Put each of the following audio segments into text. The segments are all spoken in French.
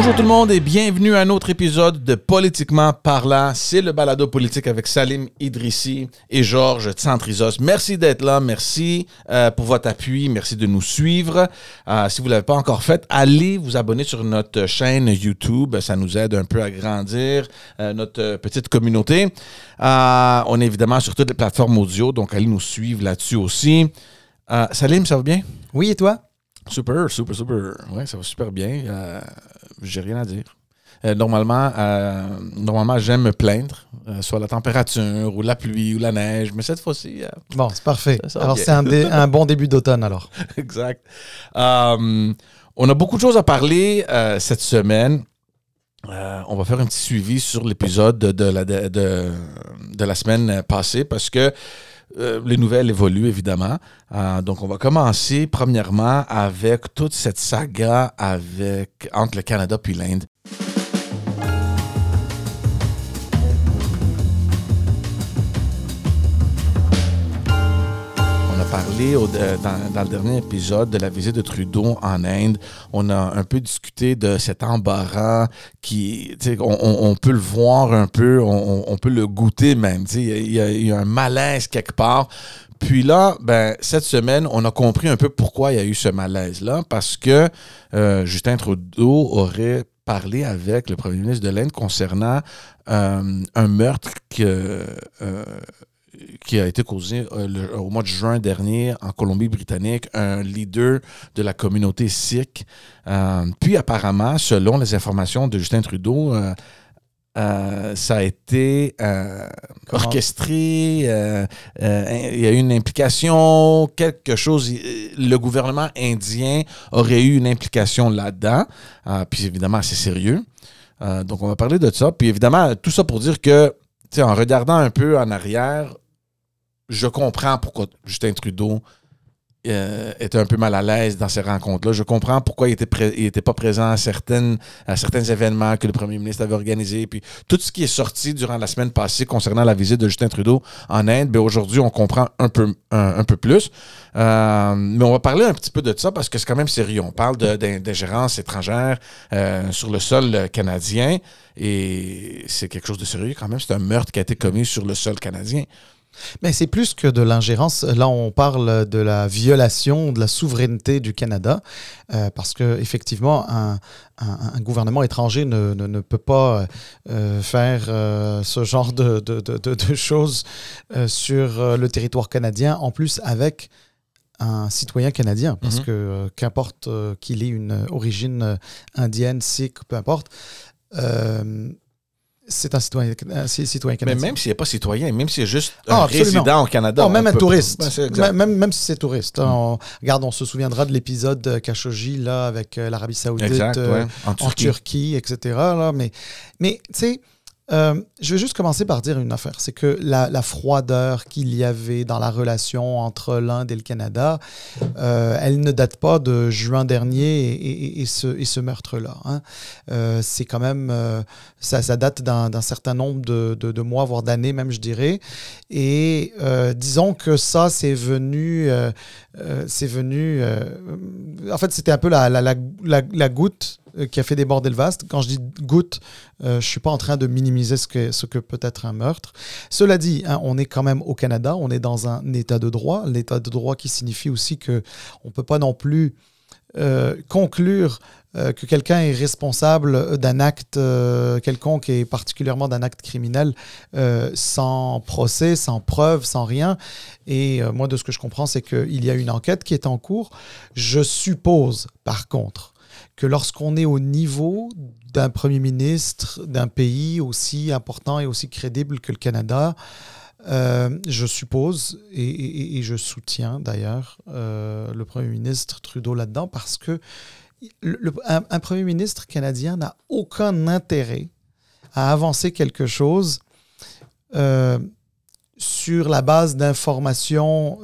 Bonjour tout le monde et bienvenue à un autre épisode de Politiquement parlant. C'est le balado politique avec Salim Idrissi et Georges Tsantrizos. Merci d'être là, merci euh, pour votre appui, merci de nous suivre. Euh, si vous ne l'avez pas encore fait, allez vous abonner sur notre chaîne YouTube. Ça nous aide un peu à grandir euh, notre petite communauté. on est évidemment sur toutes les plateformes audio, donc allez nous suivre là-dessus aussi. Salim, ça va bien? Oui, et toi? Super, super, super. Oui, ça va super bien. J'ai rien à dire. Euh, normalement, euh, normalement j'aime me plaindre, euh, soit la température ou la pluie ou la neige, mais cette fois-ci. bon, c'est parfait. alors, c'est un, un, bon début d'automne, alors. exact. on a beaucoup de choses à parler cette semaine. on va faire un petit suivi sur l'épisode de, de, de, la semaine passée parce que euh, les nouvelles évoluent évidemment. Euh, donc, on va commencer premièrement avec toute cette saga avec, entre le Canada puis l'Inde. Parlé euh, dans, le dernier épisode de la visite de Trudeau en Inde. On a un peu discuté de cet embarras qui, on, on, peut le voir un peu, on, peut le goûter même. Il y, il y, a un malaise quelque part. Puis là, ben, cette semaine, on a compris un peu pourquoi il y a eu ce malaise-là, parce que euh, Justin Trudeau aurait parlé avec le premier ministre de l'Inde concernant euh, un meurtre que qui a été causé euh, au mois de juin dernier en Colombie-Britannique, un leader de la communauté sikh. Euh, puis apparemment, selon les informations de Justin Trudeau, euh, ça a été orchestré, il y a eu une implication, quelque chose, le gouvernement indien aurait eu une implication là-dedans, puis évidemment c'est sérieux. donc on va parler de ça, puis évidemment tout ça pour dire que, en regardant un peu en arrière, je comprends pourquoi Justin Trudeau euh, était un peu mal à l'aise dans ces rencontres-là. Je comprends pourquoi il n'était pas présent à, certains événements que le premier ministre avait organisés. Puis tout ce qui est sorti durant la semaine passée concernant la visite de Justin Trudeau en Inde, ben aujourd'hui, on comprend un peu, un, peu plus. Euh, mais on va parler un petit peu de ça parce que c'est quand même sérieux. On parle d'ingérence étrangère euh, sur le sol canadien et c'est quelque chose de sérieux quand même. C'est un meurtre qui a été commis sur le sol canadien. Mais c'est plus que de l'ingérence. Là, on parle de la violation de la souveraineté du Canada, euh, parce que effectivement, un, gouvernement étranger ne, peut pas euh, faire euh, ce genre de, choses sur le territoire canadien, en plus avec un citoyen canadien, parce mhm. que qu'importe qu'il ait une origine indienne, sikh, peu importe, c'est un citoyen, citoyen canadien. Mais même s'il n'est pas citoyen, même s'il est juste un ah, résident au Canada. même un touriste. même, même si c'est touriste. Hein, on, regarde, on se souviendra de l'épisode Khashoggi là, avec euh, l'Arabie Saoudite, euh, en, Turquie. etc. Là, mais mais tu sais, euh, je vais juste commencer par dire une affaire. C'est que la, froideur qu'il y avait dans la relation entre l'Inde et le Canada, euh, elle ne date pas de juin dernier et, ce, meurtre-là. Hein. Euh, c'est quand même, ça, date d'un certain nombre de, mois, voire d'années même, je dirais. Et disons que ça, c'est venu, c'est venu. en fait, c'était un peu la, goutte qui a fait déborder le vaste. Quand je dis goutte, euh, je ne suis pas en train de minimiser ce que, ce que peut être un meurtre. Cela dit, hein, on est quand même au Canada, on est dans un état de droit, l'état de droit qui signifie aussi qu'on ne peut pas non plus euh, conclure que quelqu'un est responsable d'un acte quelconque et particulièrement d'un acte criminel sans procès, sans preuve, sans rien. Et moi, de ce que je comprends, c'est qu'il y a une enquête qui est en cours. Je suppose, par contre, que lorsqu'on est au niveau d'un Premier ministre d'un pays aussi important et aussi crédible que le Canada, euh, je suppose, et, je soutiens d'ailleurs euh, le Premier ministre Trudeau là-dedans, parce que un, Premier ministre canadien n'a aucun intérêt à avancer quelque chose euh, sur la base d'informations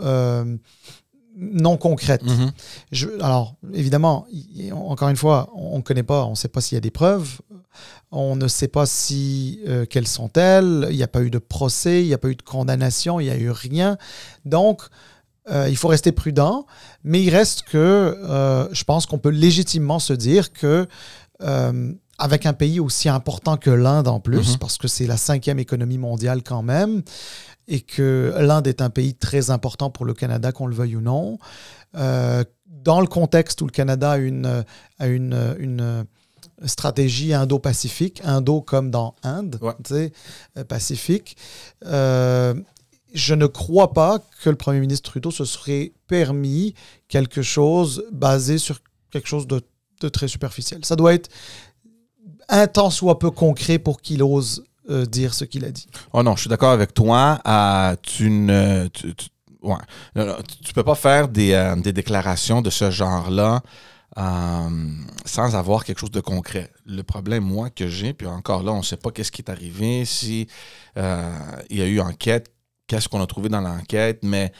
non concrète. Mhm. Je, alors, évidemment, encore une fois, on ne connaît pas, on ne sait pas s'il y a des preuves, on ne sait pas si euh, quelles sont-elles, il n'y a pas eu de procès, il n'y a pas eu de condamnation, il n'y a eu rien. Donc, euh, il faut rester prudent, mais il reste que euh, je pense qu'on peut légitimement se dire que avec un pays aussi important que l'Inde en plus, mhm. parce que c'est la cinquième économie mondiale quand même, et que l'Inde est un pays très important pour le Canada, qu'on le veuille ou non. Euh, dans le contexte où le Canada a une, a une, une stratégie indo-pacifique, indo comme dans Inde, sais, euh, pacifique, euh, je ne crois pas que le Premier ministre Trudeau se serait permis quelque chose basé sur quelque chose de, de très superficiel. Ça doit être un tant soit peu concret pour qu'il ose euh, dire ce qu'il a dit. Oh non, je suis d'accord avec toi. Euh, tu ne. Tu, tu, peux pas faire des, euh, des déclarations de ce genre-là sans avoir quelque chose de concret. Le problème, moi, que j'ai, puis encore là, on ne sait pas qu'est-ce qui est arrivé, si il y a eu enquête, qu'est-ce qu'on a trouvé dans l'enquête, mais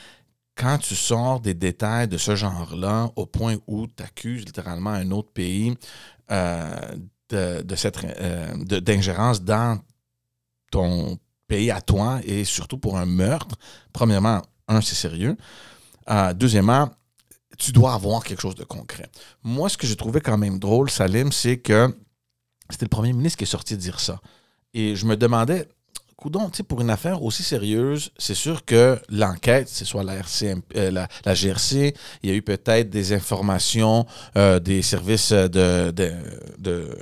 quand tu sors des détails de ce genre-là au point où tu accuses littéralement un autre pays de, cette euh, d'ingérence dans ton pays à toi et surtout pour un meurtre. Premièrement, un, c'est sérieux. Euh, deuxièmement, tu dois avoir quelque chose de concret. Moi, ce que j'ai trouvé quand même drôle, Salim, c'est que c'était le premier ministre qui est sorti dire ça. Et je me demandais, coudon, pour une affaire aussi sérieuse, c'est sûr que l'enquête, c'est soit la, euh, la, GRC, il y a eu peut-être des informations euh, des services de, de.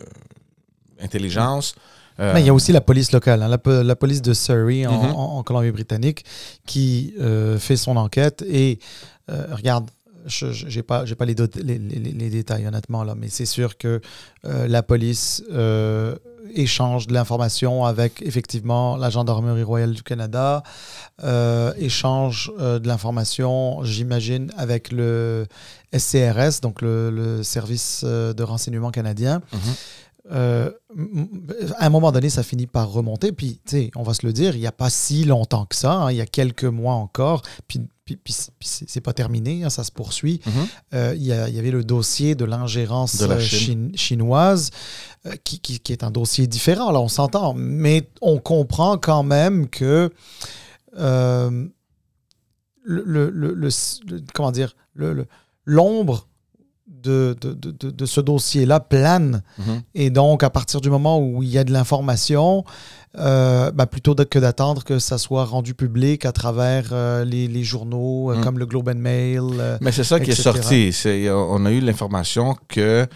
Euh, Mais il y a aussi la police locale, hein, la, police de Surrey en, mhm. Colombie-Britannique qui fait son enquête et regarde, je n'ai pas, pas les, les, détails honnêtement là, mais c'est sûr que la police échange de l'information avec effectivement la Gendarmerie royale du Canada, euh, échange euh, de l'information, j'imagine, avec le SCRS, donc le, service euh, de renseignement canadien. Mhm. à un moment donné, ça finit par remonter. Puis, tu sais, on va se le dire, il n'y a pas si longtemps que ça, hein, il y a quelques mois encore. Puis, puis, puis, c'est pas terminé, hein, ça se poursuit. Mhm. il, y avait le dossier de l'ingérence chinoise. Euh, qui, qui, est un dossier différent, là, on s'entend, mais on comprend quand même que euh, le, le, comment dire, l'ombre de, de, de, de, ce dossier-là plane. Mm-hmm. Et donc, à partir du moment où il y a de l'information, euh, bah, plutôt que d'attendre que ça soit rendu public à travers les, les, journaux mm. comme le Globe and Mail. Mais c'est ça qui est sorti. on a eu l'information que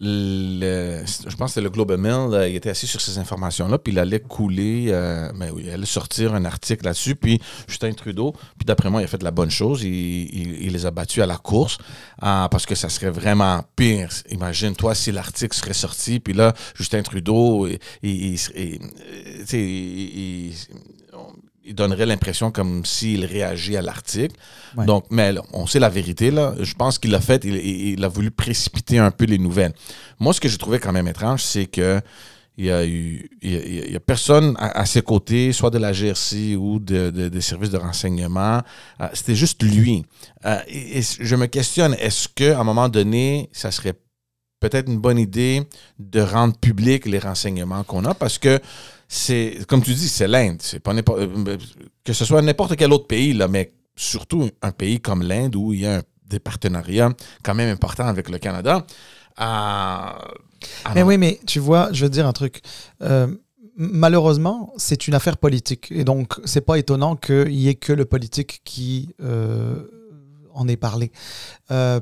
je pense que le Globe Mail, il était assis sur ces informations-là, puis il allait couler, euh, ben il allait sortir un article là-dessus, puis Justin Trudeau, puis d'après moi, il a fait de la bonne chose, il, les a battus à la course, ah, parce que ça serait vraiment pire. Imagine-toi si l'article serait sorti, puis là, Justin Trudeau, il, il, il il donnerait l'impression comme s'il réagit à l'article. Donc, mais on sait la vérité, là. Je pense qu'il l'a fait, il, a voulu précipiter un peu les nouvelles. Moi, ce que j'ai trouvé quand même étrange, c'est que il y a eu il y a, personne à, ses côtés, soit de la GRC ou de, des services de renseignement. Euh, c'était juste lui. Euh, et, je me questionne, est-ce qu'à un moment donné, ça serait peut-être une bonne idée de rendre public les renseignements qu'on a? Parce que c'est, comme tu dis, c'est l'Inde. C'est pas euh, que ce soit n'importe quel autre pays, là, mais surtout un pays comme l'Inde où il y a des partenariats quand même importants avec le Canada. mais oui, mais tu vois, je veux dire un truc. Euh, malheureusement, c'est une affaire politique. Et donc, c'est pas étonnant qu'il y ait que le politique qui euh, en ait parlé.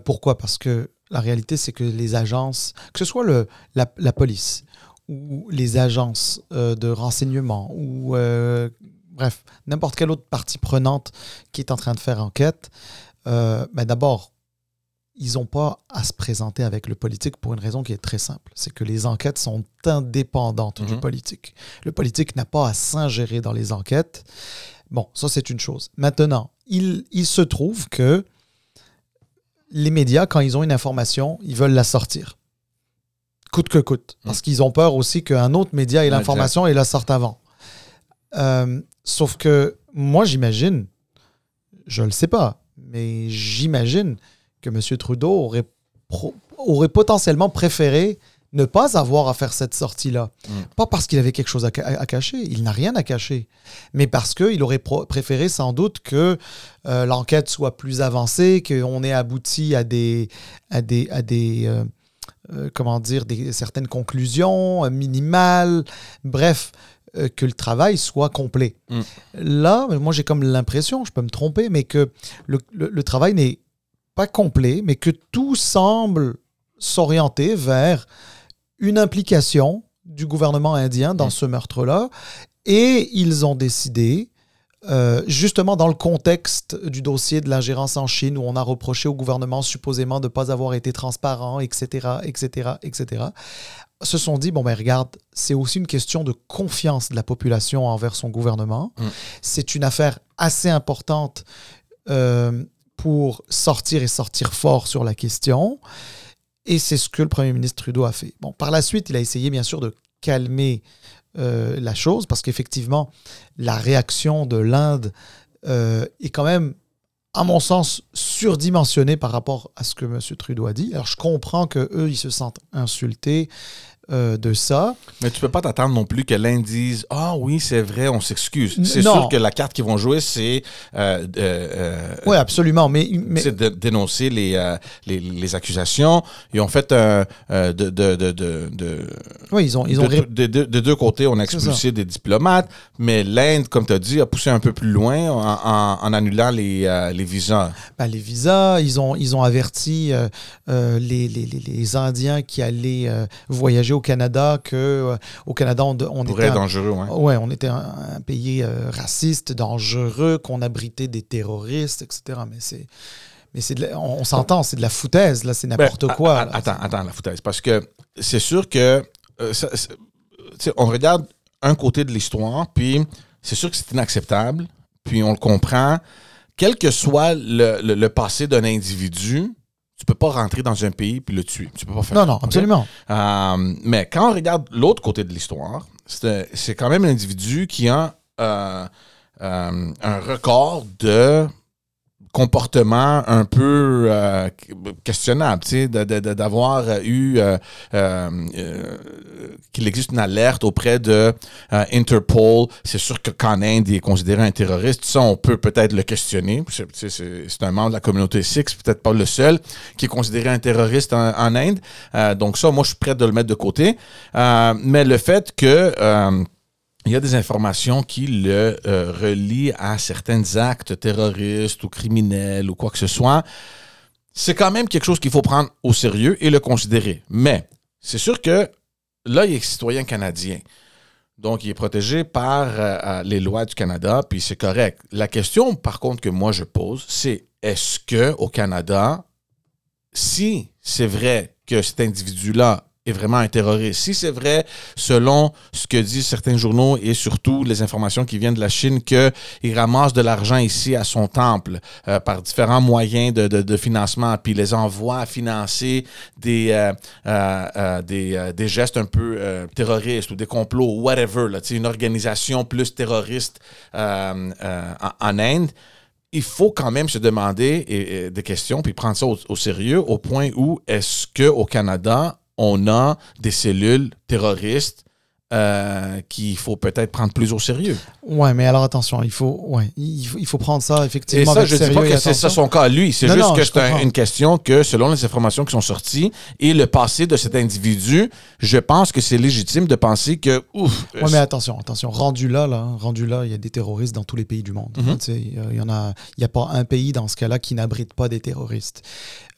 pourquoi? Parce que la réalité, c'est que les agences, que ce soit le, la police, ou les agences euh, de renseignement ou euh, bref, n'importe quelle autre partie prenante qui est en train de faire enquête, euh, ben d'abord, ils n'ont pas à se présenter avec le politique pour une raison qui est très simple. C'est que les enquêtes sont indépendantes du mhm. politique. Le politique n'a pas à s'ingérer dans les enquêtes. Bon, ça c'est une chose. Maintenant, il, il se trouve que les médias, quand ils ont une information, ils veulent la sortir coûte que coûte. Parce qu'ils ont peur aussi qu'un autre média ait l'information et la sorte avant. Euh, sauf que moi, j'imagine, je ne le sais pas, mais j'imagine que M. Trudeau aurait, aurait potentiellement préféré ne pas avoir à faire cette sortie-là. Mm. Pas parce qu'il avait quelque chose à, cacher, il n'a rien à cacher, mais parce qu'il aurait préféré sans doute que euh, l'enquête soit plus avancée, qu'on ait abouti à des, à des, à des, euh, comment dire, des, certaines conclusions minimales. Bref, que le travail soit complet. Mm. Là, moi j'ai comme l'impression, je peux me tromper, mais que le travail n'est pas complet, mais que tout semble s'orienter vers une implication du gouvernement indien dans mm. ce meurtre-là. Et ils ont décidé, euh, justement dans le contexte du dossier de l'ingérence en Chine, où on a reproché au gouvernement supposément de ne pas avoir été transparent, etc., etc., etc., se sont dit, bon ben regarde, c'est aussi une question de confiance de la population envers son gouvernement. Mm. C'est une affaire assez importante euh, pour sortir et sortir fort sur la question. Et c'est ce que le Premier ministre Trudeau a fait. Bon, par la suite, il a essayé bien sûr de calmer euh, la chose, parce qu'effectivement, la réaction de l'Inde euh, est quand même, à mon sens, surdimensionnée par rapport à ce que M. Trudeau a dit. Alors, je comprends qu'eux, ils se sentent insultés, euh, de ça. Mais tu peux pas t'attendre non plus que l'Inde dise Ah oui, c'est vrai, on s'excuse. C'est sûr que la carte qu'ils vont jouer, c'est. Euh, euh, oui, absolument. Mais, C'est de dénoncer les, les, les, accusations. Ils ont fait de, de, de, de, Oui, ils ont. Ils ont de, deux côtés, on a expulsé des diplomates, mais l'Inde, comme tu as dit, a poussé un peu plus loin en, en, annulant les, les visas. Ben, les visas, ils ont, ils ont averti les, les, les, Indiens qui allaient voyager au Canada que euh, au Canada on, on était un, dangereux, ouais. on était un, pays euh, raciste, dangereux, qu'on abritait des terroristes, etc. Mais c'est mais c'est on, s'entend, c'est de la foutaise là, c'est ben, n'importe quoi. attends, attends, la foutaise, parce que c'est sûr que euh, on regarde un côté de l'histoire, puis c'est sûr que c'est inacceptable, puis on le comprend. Quel que soit le passé d'un individu, tu peux pas rentrer dans un pays puis le tuer. Tu peux pas faire Non, non, absolument. Euh, mais quand on regarde l'autre côté de l'histoire, c'est quand même un individu qui a euh, euh, un record de comportement un peu euh, questionnable, d'avoir eu euh, euh, qu'il existe une alerte auprès de Interpol. C'est sûr que quand Inde est considéré un terroriste, ça, on peut peut-être le questionner. C'est un membre de la communauté Six, peut-être pas le seul, qui est considéré un terroriste en, en Inde. donc ça, moi, je suis prêt de le mettre de côté. mais le fait que il y a des informations qui le euh, relient à certains actes terroristes ou criminels ou quoi que ce soit. C'est quand même quelque chose qu'il faut prendre au sérieux et le considérer. Mais c'est sûr que là, il est citoyen canadien. Donc, il est protégé par euh, euh, les lois du Canada, puis c'est correct. La question, par contre, que moi je pose, c'est est-ce que au Canada, si c'est vrai que cet individu-là est vraiment un terroriste. Si c'est vrai, selon ce que disent certains journaux et surtout les informations qui viennent de la Chine, qu'il ramasse de l'argent ici à son temple euh, par différents moyens de, de, financement, puis les envoie à financer des, euh, euh, des, des, gestes un peu terroristes ou des complots, whatever, là, une organisation plus terroriste en, en Inde il faut quand même se demander des questions puis prendre ça au, au sérieux au point où est-ce que au Canada on a des cellules terroristes euh, qu'il faut peut-être prendre plus au sérieux. Ouais, mais alors attention, il faut, ouais, il faut, prendre ça effectivement. Et ça, je ne dis pas que c'est ça son cas lui. C'est juste que c'est une question que, selon les informations qui sont sorties et le passé de cet individu, je pense que c'est légitime de penser que. Ouf. Ouais, mais attention, attention. Rendu là, là, rendu là, il y a des terroristes dans tous les pays du monde. Mhm. Il y en a, il y a pas un pays dans ce cas-là qui n'abrite pas des terroristes.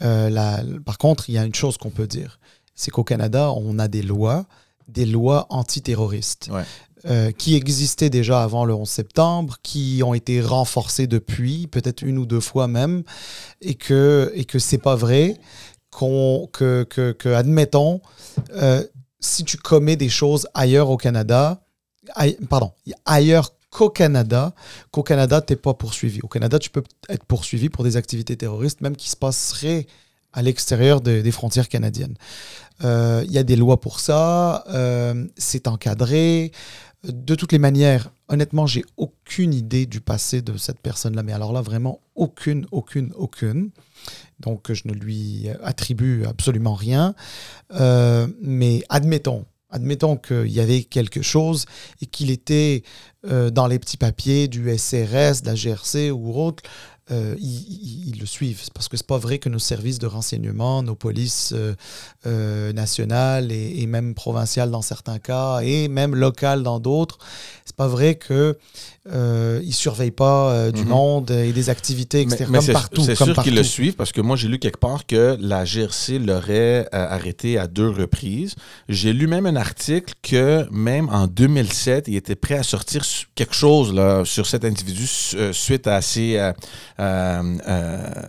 Euh, par contre, il y a une chose qu'on peut dire c'est qu'au Canada, on a des lois, des lois antiterroristes. Euh, qui existaient déjà avant le 11 septembre, qui ont été renforcées depuis, peut-être une ou deux fois même, et que et que c'est pas vrai qu'on que, que, admettons euh, si tu commets des choses ailleurs au Canada, pardon, ailleurs qu'au Canada, qu'au Canada, tu n'es pas poursuivi. Au Canada, tu peux être poursuivi pour des activités terroristes, même qui se passeraient à l'extérieur des frontières canadiennes. Euh, il y a des lois pour ça, euh, c'est encadré. De toutes les manières, honnêtement, j'ai aucune idée du passé de cette personne-là, mais alors là, vraiment aucune, aucune, aucune. Donc, je ne lui attribue absolument rien. Euh, mais admettons, admettons qu'il y avait quelque chose et qu'il était dans les petits papiers du SRS, de la GRC ou autre, euh, ils, le suivent. Parce que c'est pas vrai que nos services de renseignement, nos polices euh, euh, nationales et, même provinciales dans certains cas, et même locales dans d'autres, c'est pas vrai que ils surveillent pas du mhm. monde et des activités, etc. comme partout. C'est sûr qu'ils le suivent parce que moi j'ai lu quelque part que la GRC l'aurait arrêté à deux reprises. J'ai lu même un article que même en 2007, il était prêt à sortir quelque chose là, sur cet individu suite à ses euh, euh,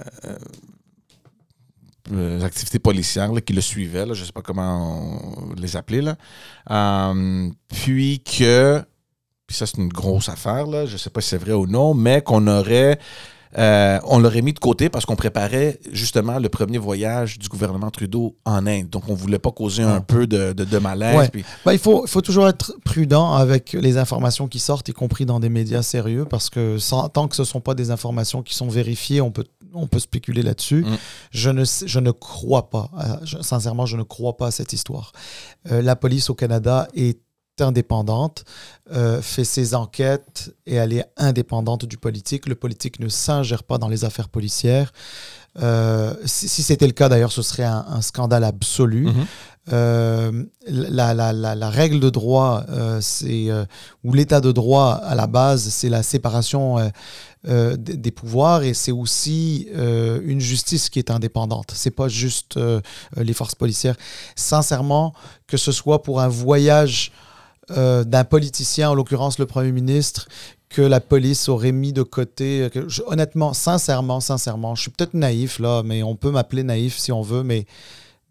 euh, activités policières qui le suivaient, je ne sais pas comment les appeler. Là. puis que, puis ça c'est une grosse affaire, là, je ne sais pas si c'est vrai ou non, mais qu'on aurait euh, on l'aurait mis de côté parce qu'on préparait justement le premier voyage du gouvernement Trudeau en Inde. Donc, on ne voulait pas causer un peu de, de, malaise. Ben, il, faut, faut toujours être prudent avec les informations qui sortent, y compris dans des médias sérieux, parce que tant que ce ne sont pas des informations qui sont vérifiées, on peut, on peut spéculer là-dessus. Mm. Je, ne, je ne crois pas, euh, sincèrement, je ne crois pas à cette histoire. Euh, la police au Canada est indépendante, euh, fait ses enquêtes et elle est indépendante du politique. Le politique ne s'ingère pas dans les affaires policières. Euh, si, c'était le cas, d'ailleurs, ce serait un, scandale absolu. Mhm. Euh, la, la, la, règle de droit, c'est ou l'état de droit à la base, c'est la séparation des, pouvoirs et c'est aussi une justice qui est indépendante. C'est pas juste les forces policières. Sincèrement, que ce soit pour un voyage euh, d'un politicien, en l'occurrence le Premier ministre, que la police aurait mis de côté. honnêtement, sincèrement, sincèrement, je suis peut-être naïf là, mais on peut m'appeler naïf si on veut, mais,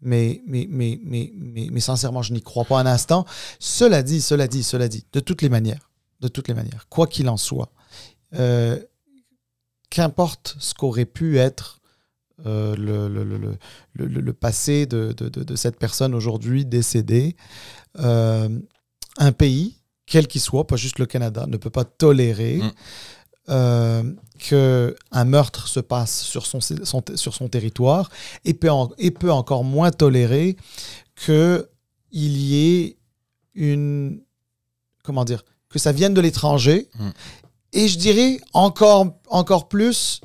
mais, mais, mais, mais, mais, sincèrement, je n'y crois pas un instant. Cela dit, cela dit, cela dit, de toutes les manières, de toutes les manières, quoi qu'il en soit, euh, qu'importe ce qu'aurait pu être euh, le, le, le, le, passé de, de, de, cette personne aujourd'hui décédée, un pays, quel qu'il soit, pas juste le Canada, ne peut pas tolérer mm. euh, qu'un meurtre se passe sur son, sur son territoire et peut, et peut encore moins tolérer qu'il y ait une. Comment dire Que ça vienne de l'étranger. Mm. Et je dirais encore, encore plus,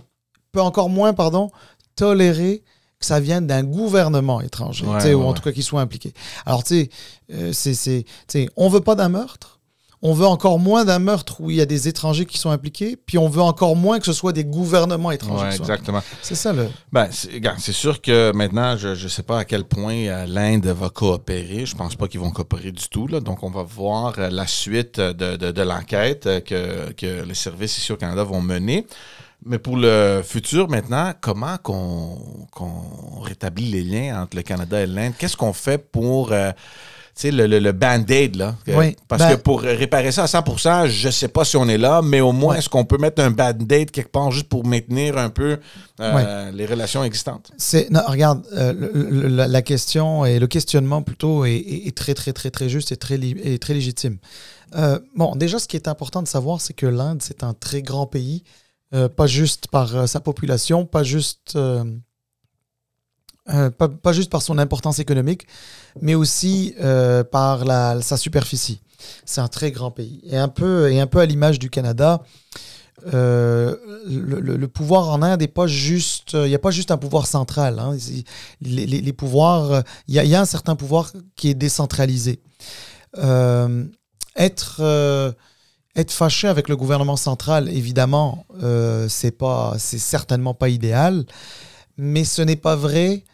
peut encore moins, pardon, tolérer que ça vienne d'un gouvernement étranger, ou en tout cas qu'il soit impliqué. Alors, tu sais, euh, on veut pas d'un meurtre, on veut encore moins d'un meurtre où il y a des étrangers qui sont impliqués, puis on veut encore moins que ce soit des gouvernements étrangers. Ouais, exactement. C'est ça le. Ben, c'est sûr que maintenant, je ne sais pas à quel point euh, l'Inde va coopérer. Je pense pas qu'ils vont coopérer du tout. Là. Donc, on va voir euh, la suite de, de, l'enquête que, que les services ici au Canada vont mener. Mais pour le futur, maintenant, comment qu'on rétablit les liens entre le Canada et l'Inde? Qu'est-ce qu'on fait pour euh, le, le, band-aid? Là? Parce que ben pour réparer ça à 100% je ne sais pas si on est là, mais au moins, est-ce qu'on peut mettre un band-aid quelque part juste pour maintenir un peu euh, les relations existantes? Non, regarde, euh, la, question et le questionnement plutôt est, très, très, très, très juste et très, et très légitime. bon, déjà, ce qui est important de savoir, c'est que l'Inde, c'est un très grand pays euh, pas juste par euh, sa population, pas juste, euh, pas, juste par son importance économique, mais aussi par la, sa superficie. C'est un très grand pays. Et un peu, et un peu à l'image du Canada, le, pouvoir en Inde n'est pas juste. Il n'y a pas juste un pouvoir central. Hein. Les, les, pouvoirs. Il y, y, a un certain pouvoir qui est décentralisé. être être fâché avec le gouvernement central, évidemment, euh, c'est certainement pas idéal, mais ce n'est pas vrai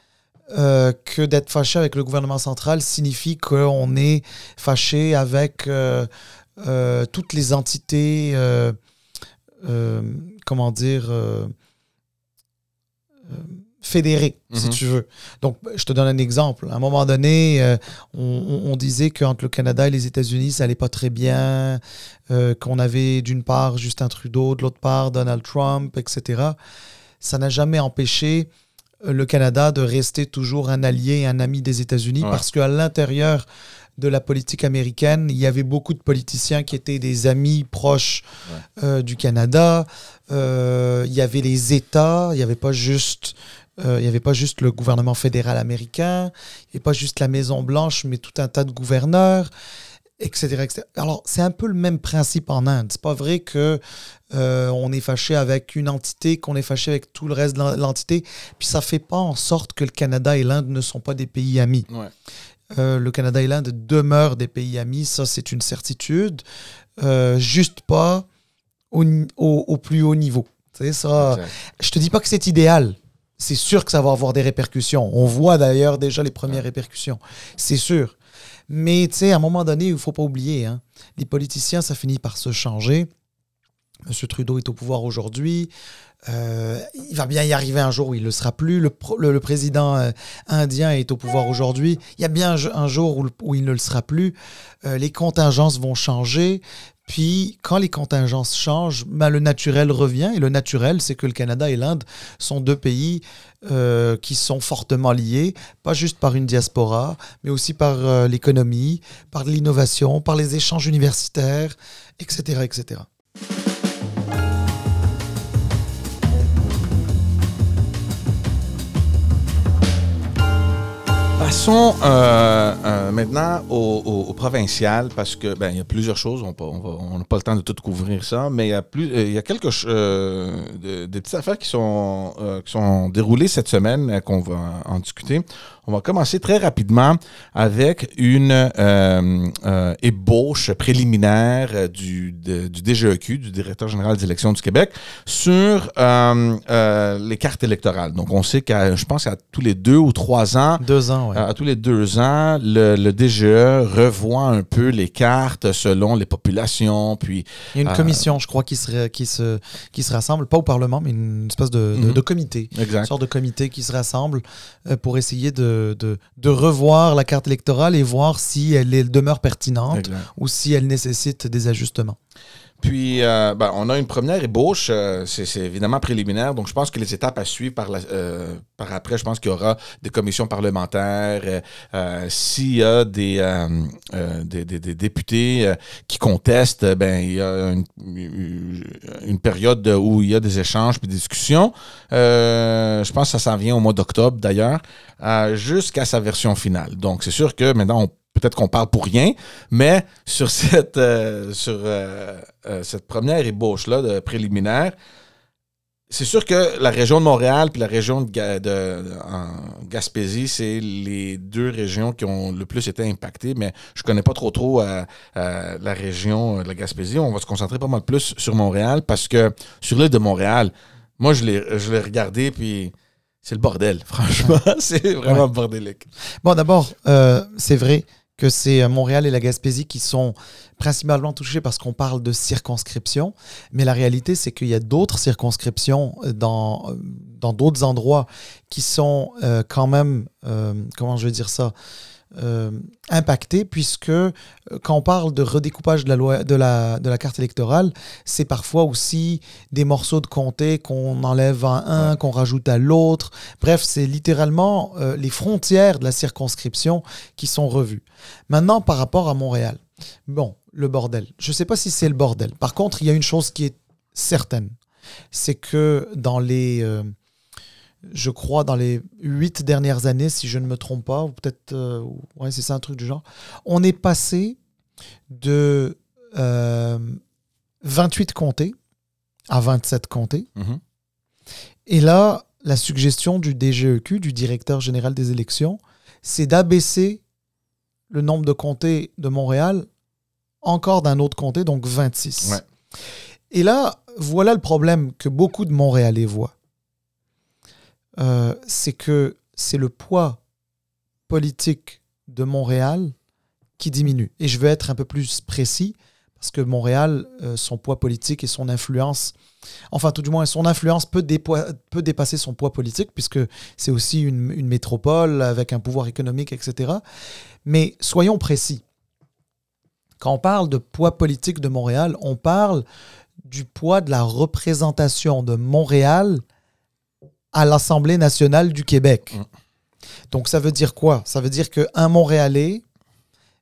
euh, que d'être fâché avec le gouvernement central signifie qu'on est fâché avec euh, toutes les entités, comment dire, fédéré, si mhm. tu veux. Donc, je te donne un exemple. À un moment donné, euh, on, disait qu'entre le Canada et les États-Unis, ça allait pas très bien, euh, qu'on avait d'une part Justin Trudeau, de l'autre part Donald Trump, etc. Ça n'a jamais empêché euh, le Canada de rester toujours un allié et un ami des États-Unis parce qu'à l'intérieur de la politique américaine, il y avait beaucoup de politiciens qui étaient des amis proches du Canada. il y avait les États, il n'y avait pas juste il n'y avait pas juste le gouvernement fédéral américain, il n'y avait pas juste la Maison-Blanche, mais tout un tas de gouverneurs. etc., Alors, c'est un peu le même principe en Inde. C'est pas vrai que euh, on est fâché avec une entité, qu'on est fâché avec tout le reste de l'entité. Puis ça fait pas en sorte que le Canada et l'Inde ne sont pas des pays amis. Euh, le Canada et l'Inde demeurent des pays amis, ça c'est une certitude. Euh, juste pas au, plus haut niveau. ça. Je te dis pas que c'est idéal. C'est sûr que ça va avoir des répercussions. On voit d'ailleurs déjà les premières répercussions. C'est sûr. Mais tu sais, à un moment donné, il ne faut pas oublier, hein, les politiciens, ça finit par se changer. M. Trudeau est au pouvoir aujourd'hui. Euh, il va bien y arriver un jour où il ne le sera plus. Le, le, président euh, indien est au pouvoir aujourd'hui. Il y a bien un, jour où, où, il ne le sera plus. Euh, les contingences vont changer. Puis, quand les contingences changent, ben, le naturel revient. Et le naturel, c'est que le Canada et l'Inde sont deux pays euh, qui sont fortement liés, pas juste par une diaspora, mais aussi par euh, l'économie, par l'innovation, par les échanges universitaires, etc. etc. Passons euh, euh, maintenant au, provincial parce que ben il y a plusieurs choses. On n'a pas le temps de tout couvrir ça, mais il y a plus, il y a quelques des petites affaires qui sont qui sont déroulées cette semaine qu'on va en discuter. On va commencer très rapidement avec une euh, euh, ébauche préliminaire du, du DGEQ, du Directeur général des élections du Québec, sur euh, les cartes électorales. Donc, on sait qu'à, je pense qu'à tous les deux ou trois ans, deux ans, à tous les deux ans, le, le, DGE revoit un peu les cartes selon les populations. Puis, il y a une commission, je crois, qui se, qui, se, qui se rassemble, pas au Parlement, mais une espèce de, de, mhm. comité. Exact. Une sorte de comité qui se rassemble pour essayer de de, revoir la carte électorale et voir si elle, demeure pertinente ou si elle nécessite des ajustements. Puis, euh, ben, on a une première ébauche, euh, c'est évidemment préliminaire, donc je pense que les étapes à suivre par, euh, par après, je pense qu'il y aura des commissions parlementaires. S'il y a des, des, députés qui contestent, ben, il y a une, période où il y a des échanges puis des discussions. je pense que ça s'en vient au mois d'octobre d'ailleurs, jusqu'à sa version finale. Donc, c'est sûr que maintenant, on peut-être qu'on parle pour rien, mais sur cette, euh, sur, euh, euh, cette première ébauche-là de préliminaire, c'est sûr que la région de Montréal puis la région de, Gaspésie, c'est les deux régions qui ont le plus été impactées, mais je connais pas trop trop la région de la Gaspésie. On va se concentrer pas mal plus sur Montréal parce que sur l'île de Montréal, moi je l'ai regardé puis c'est le bordel, franchement. c'est vraiment bordélique. Bon, d'abord, c'est vrai, que c'est euh, Montréal et la Gaspésie qui sont principalement touchés parce qu'on parle de circonscription. Mais la réalité, c'est qu'il y a d'autres circonscriptions euh, dans euh, dans d'autres endroits qui sont quand même, comment je vais dire ça, euh, impacté, puisque euh, quand on parle de redécoupage de la, loi, de la, de la carte électorale, c'est parfois aussi des morceaux de comté qu'on enlève à un, qu'on rajoute à l'autre. Bref, c'est littéralement euh, les frontières de la circonscription qui sont revues. Maintenant, par rapport à Montréal, bon, le bordel. Je ne sais pas si c'est le bordel. Par contre, il y a une chose qui est certaine, c'est que dans les je crois, dans les huit dernières années, si je ne me trompe pas, ou peut-être, euh, ouais, c'est ça un truc du genre, on est passé de 28 euh, comtés à 27 comtés. Mhm. Et là, la suggestion du DGEQ, du directeur général des élections, c'est d'abaisser le nombre de comtés de Montréal encore d'un autre comté, donc 26. Et là, voilà le problème que beaucoup de Montréalais voient. Euh, c'est que c'est le poids politique de Montréal qui diminue. Et je veux être un peu plus précis, parce que Montréal, euh, son poids politique et son influence, enfin tout du moins son influence peut, dépasser son poids politique, puisque c'est aussi une, métropole avec un pouvoir économique, etc. Mais soyons précis. Quand on parle de poids politique de Montréal, on parle du poids de la représentation de Montréal à l'Assemblée nationale du Québec. Mm. Donc ça veut dire quoi? Ça veut dire qu'un Montréalais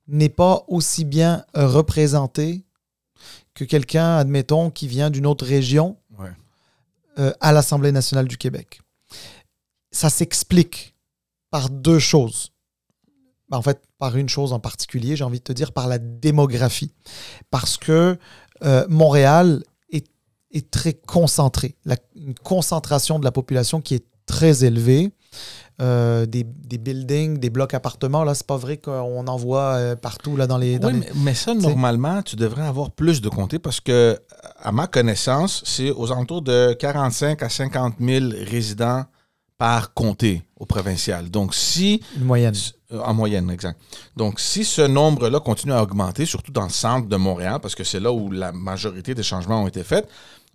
n'est pas aussi bien représenté que quelqu'un, admettons, qui vient d'une autre région euh, à l'Assemblée nationale du Québec. Ça s'explique par deux choses. en fait, par une chose en particulier, j'ai envie de te dire, par la démographie. Parce que euh, Montréal est, très concentré. La, une concentration de la population qui est très élevée. Euh, des, des, buildings, des blocs appartements. Là, c'est pas vrai qu'on en voit euh, partout là, dans les. oui, Mais, ça, normalement, tu devrais avoir plus de comtés parce que, à ma connaissance, c'est aux alentours de 45 à 50 000 résidents par comté au provincial. Donc, si. Une moyenne. Euh, en moyenne, exact. Donc, si ce nombre-là continue à augmenter, surtout dans le centre de Montréal, parce que c'est là où la majorité des changements ont été faits,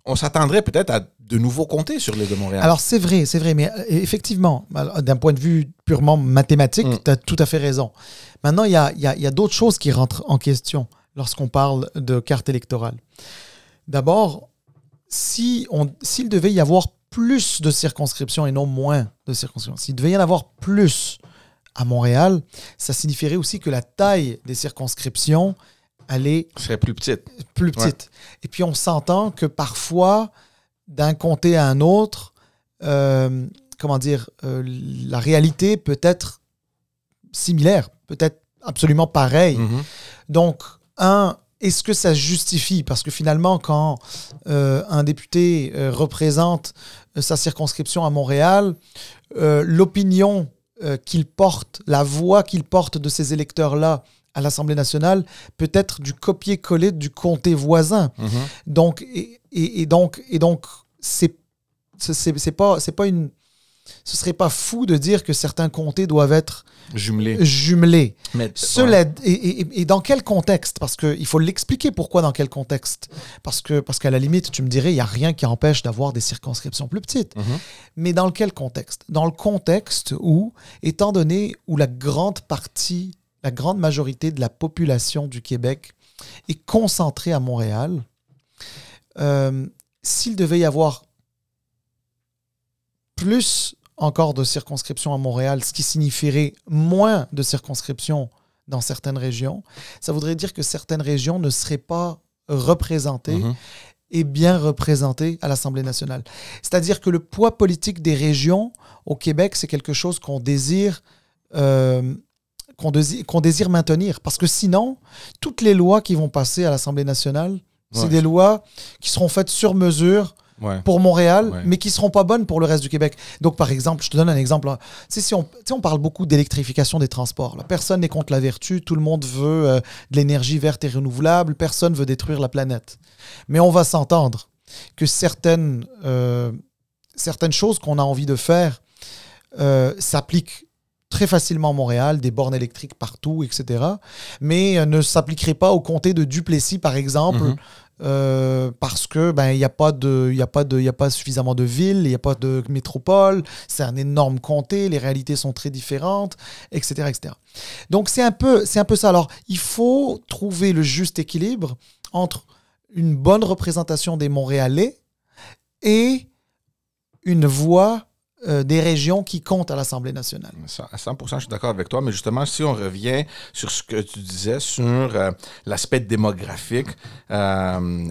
on s'attendrait peut-être à de nouveaux comtés sur l'île de Montréal. Alors, c'est vrai, c'est vrai, mais euh, effectivement, d'un point de vue purement mathématique, mm. tu as tout à fait raison. Maintenant, il y a, y a d'autres choses qui rentrent en question lorsqu'on parle de carte électorale. D'abord, si s'il devait y avoir plus de circonscriptions et non moins de circonscriptions, s'il devait y en avoir plus à Montréal, ça signifierait aussi que la taille des circonscriptions elle serait plus petite. Plus petite. Et puis on s'entend que parfois, d'un comté à un autre, euh, comment dire, euh, la réalité peut être similaire, peut-être absolument pareille. Mm-hmm. Donc, un, est-ce que ça justifie? Parce que finalement, quand euh, un député représente sa circonscription à Montréal, l'opinion qu'il porte, la voix qu'il porte de ces électeurs-là à l'Assemblée nationale peut être du copier-coller du comté voisin. Mhm. Donc, et, donc, et donc, c'est c'est pas c'est pas une ce serait pas fou de dire que certains comtés doivent être jumelés. jumelés. Mais, Cela, et, dans quel contexte? Parce qu'il faut l'expliquer pourquoi dans quel contexte. Parce que parce qu'à la limite, tu me dirais, il n'y a rien qui empêche d'avoir des circonscriptions plus petites. Mhm. Mais dans quel contexte? Dans le contexte où, étant donné où la grande partie la grande majorité de la population du Québec est concentrée à Montréal. Euh, s'il devait y avoir plus encore de circonscriptions à Montréal, ce qui signifierait moins de circonscriptions dans certaines régions, ça voudrait dire que certaines régions ne seraient pas représentées mhm. et bien représentées à l'Assemblée nationale. C'est-à-dire que le poids politique des régions au Québec, c'est quelque chose qu'on désire euh, qu'on désire, maintenir. Parce que sinon, toutes les lois qui vont passer à l'Assemblée nationale, c'est des lois qui seront faites sur mesure pour Montréal, mais qui ne seront pas bonnes pour le reste du Québec. Donc, par exemple, je te donne un exemple. Hein. Si on, on parle beaucoup d'électrification des transports. Personne n'est contre la vertu, tout le monde veut euh, de l'énergie verte et renouvelable, personne veut détruire la planète. Mais on va s'entendre que certaines, euh, certaines choses qu'on a envie de faire euh, s'appliquent très facilement à Montréal, des bornes électriques partout, etc. Mais ne s'appliquerait pas au comté de Duplessis, par exemple, mhm. Euh, parce que ben il n'y a pas de il a pas de il a pas suffisamment de villes, il n'y a pas de métropole, c'est un énorme comté, les réalités sont très différentes, etc., etc. Donc c'est un peu c'est un peu ça. Alors il faut trouver le juste équilibre entre une bonne représentation des Montréalais et une voix euh, des régions qui comptent à l'Assemblée nationale. À 100% je suis d'accord avec toi, mais justement, si on revient sur ce que tu disais sur euh, l'aspect démographique, euh,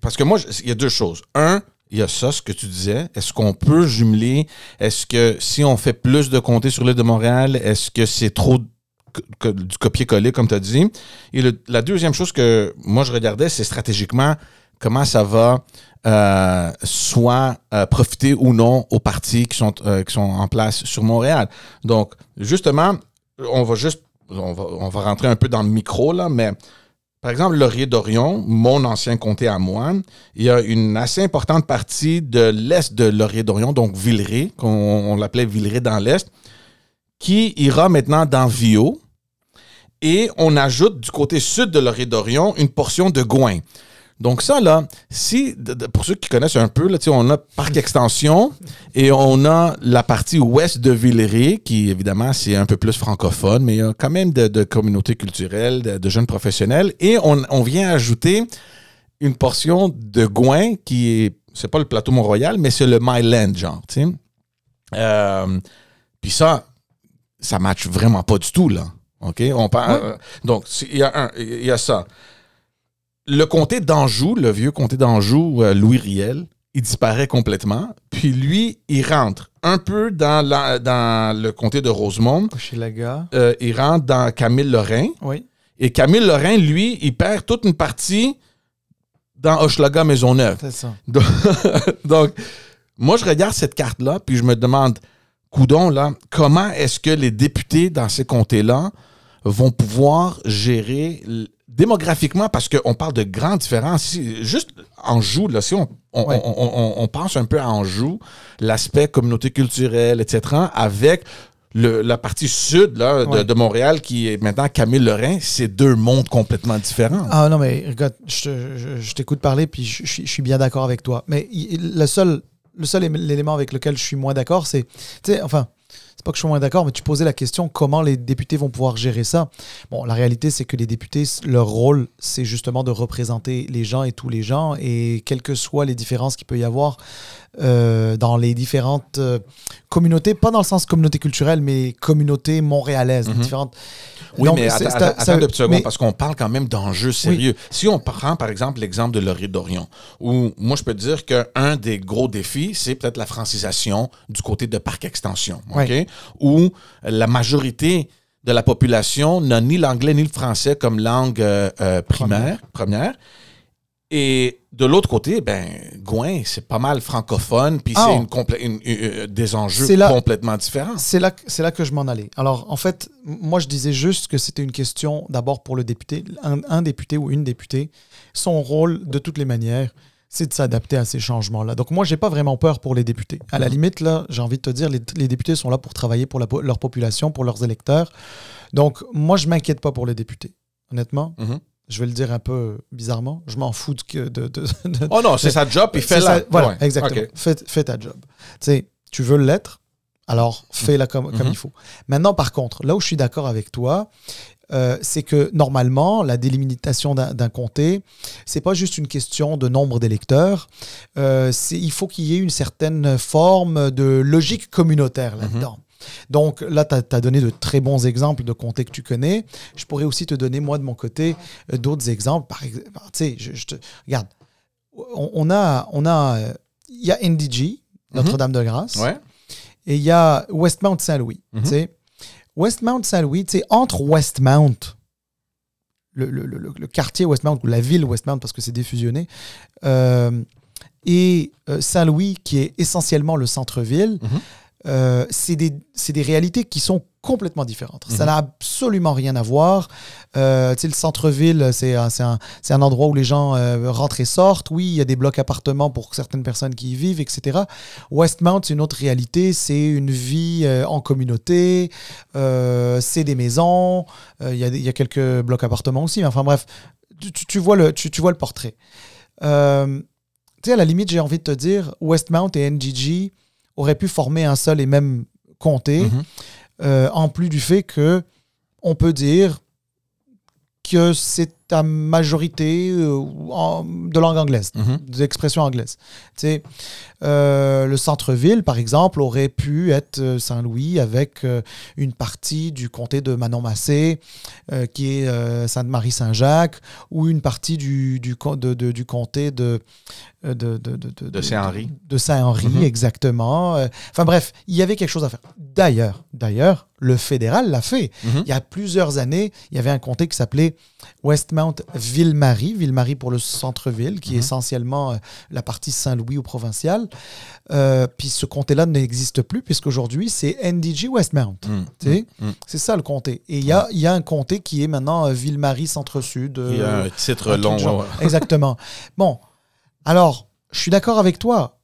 parce que moi, il y a deux choses. Un, il y a ça, ce que tu disais. Est-ce qu'on peut jumeler? Est-ce que si on fait plus de comtés sur l'île de Montréal, est-ce que c'est trop du copier-coller, comme tu as dit? Et la deuxième chose que moi, je regardais, c'est stratégiquement comment ça va euh, soit euh, profiter ou non aux partis qui sont, euh, qui sont en place sur Montréal. Donc, justement, on va juste, rentrer un peu dans le micro, mais par exemple, Laurier-Dorion, mon ancien comté à moi, il y a une assez importante partie de l'est de Laurier-Dorion, donc Villeray, qu'on on, l'appelait Villeray dans l'est, qui ira maintenant dans Vio. Et on ajoute du côté sud de Laurier-Dorion une portion de Gouin. Donc ça, là, si, pour ceux qui connaissent un peu, là, on a Parc Extension et on a la partie ouest de Villeray, qui évidemment, c'est un peu plus francophone, mais il y a quand même de, de communautés culturelles, de, jeunes professionnels. Et on, vient ajouter une portion de Gouin qui est, c'est pas le plateau Mont-Royal, mais c'est le Myland, genre, tu sais. Euh, puis ça, ça matche vraiment pas du tout, là. OK? On parle, donc, il y, a il y a ça le comté d'Anjou, le vieux comté d'Anjou, euh, Louis Riel, il disparaît complètement. Puis lui, il rentre un peu dans, dans le comté de Rosemont. Euh, il rentre dans Camille Lorrain. Oui. Et Camille Lorrain, lui, il perd toute une partie dans Hochelaga Maisonneuve. C'est ça. Donc, moi, je regarde cette carte-là, puis je me demande, coudon, là, comment est-ce que les députés dans ces comtés-là vont pouvoir gérer démographiquement, parce qu'on parle de grandes différences. Juste Anjou, là, si on, on, pense un peu à Anjou, l'aspect communauté culturelle, etc., avec la partie sud là, de, Montréal, qui est maintenant Camille Lorrain, c'est deux mondes complètement différents. Ah non, mais regarde, je, t'écoute parler, puis je, je, suis bien d'accord avec toi. Mais le seul, le seul élément avec lequel je suis moins d'accord, c'est, tu sais, enfin, c'est pas que je suis moins d'accord, mais tu posais la question comment les députés vont pouvoir gérer ça? Bon, la réalité, c'est que les députés, leur rôle, c'est justement de représenter les gens et tous les gens, et quelles que soient les différences qu'il peut y avoir euh, dans les différentes euh, communautés, pas dans le sens communauté culturelle, mais communauté montréalaise, mhm. différentes. Oui, mais attends, deux secondes, parce qu'on parle quand même d'enjeux sérieux. Si on prend, par exemple, l'exemple de Laurier d'Orion, où moi, je peux dire qu'un des gros défis, c'est peut-être la francisation du côté de Parc Extension, OK? Où la majorité de la population n'a ni l'anglais ni le français comme langue euh, primaire, première. Et de l'autre côté, ben, Gouin, c'est pas mal francophone, puis c'est ah. une, euh, des enjeux complètement différents. C'est là, là que je m'en allais. Alors, en fait, moi, je disais juste que c'était une question d'abord pour le député. Un, député ou une députée, son rôle, de toutes les manières, c'est de s'adapter à ces changements-là. Donc, moi, j'ai pas vraiment peur pour les députés. À la limite, là, j'ai envie de te dire, les, députés sont là pour travailler pour leur population, pour leurs électeurs. Donc, moi, je m'inquiète pas pour les députés, honnêtement. Mm-hmm je vais le dire un peu bizarrement, je m'en fous de, de, Oh non, c'est sa job, il fait la... Voilà, exactement. Fais, ta job. Tu sais, tu veux l'être, alors fais-la comme, comme mhm. il faut. Maintenant, par contre, là où je suis d'accord avec toi, euh, c'est que normalement, la délimitation d'un comté, c'est pas juste une question de nombre d'électeurs. Euh, il faut qu'il y ait une certaine forme de logique communautaire mhm. là-dedans. Donc là, tu as, donné de très bons exemples de comtés que tu connais. Je pourrais aussi te donner, moi, de mon côté, euh, d'autres exemples. Par exemple, tu sais, je, te... Regarde, on, a... On a il y a NDG, Notre-Dame-de-Grâce. Ouais. Et il y a Westmount Saint-Louis. Mhm. sais. Westmount Saint-Louis, tu sais, entre Westmount, le, le, le, quartier Westmount, ou la ville Westmount, parce que c'est défusionné, euh, et euh, Saint-Louis, qui est essentiellement le centre-ville, mhm. Euh, c'est des, des, réalités qui sont complètement différentes. Ça mhm. n'a absolument rien à voir. Euh, le centre-ville, c'est un, un, endroit où les gens euh, rentrent et sortent. Oui, il y a des blocs appartements pour certaines personnes qui y vivent, etc. Westmount, c'est une autre réalité. C'est une vie euh, en communauté. c'est des maisons. Il y, y, a quelques blocs appartements aussi. Mais enfin bref, tu, tu, vois, le, tu, tu vois le portrait. tu sais, à la limite, j'ai envie de te dire, Westmount et NGG, aurait pu former un seul et même comté, mhm. euh, en plus du fait que on peut dire que c'est ta majorité euh, de langue anglaise, mhm. d'expression anglaise. Euh, le centre-ville, par exemple, aurait pu être euh, Saint-Louis avec une partie du comté de Manon-Massé, qui est Sainte-Marie-Saint-Jacques, ou une partie du, du, de, du comté de, de, Saint-Henri. De Saint-Henri, mhm. exactement. Enfin bref, il y avait quelque chose à faire. D'ailleurs, d'ailleurs, le fédéral l'a fait. Mhm. Il y a plusieurs années, il y avait un comté qui s'appelait Westmount Ville-Marie, Ville-Marie pour le centre-ville, qui est mhm. essentiellement euh, la partie Saint-Louis ou provinciale. Euh, puis ce comté-là n'existe plus, puisqu'aujourd'hui, c'est NDG Westmount. Mhm. Mhm. C'est ça le comté. Et il y a, y a, un comté qui est maintenant euh, Ville-Marie Centre-Sud. il y a un titre long. Exactement. bon, alors, je suis d'accord avec toi.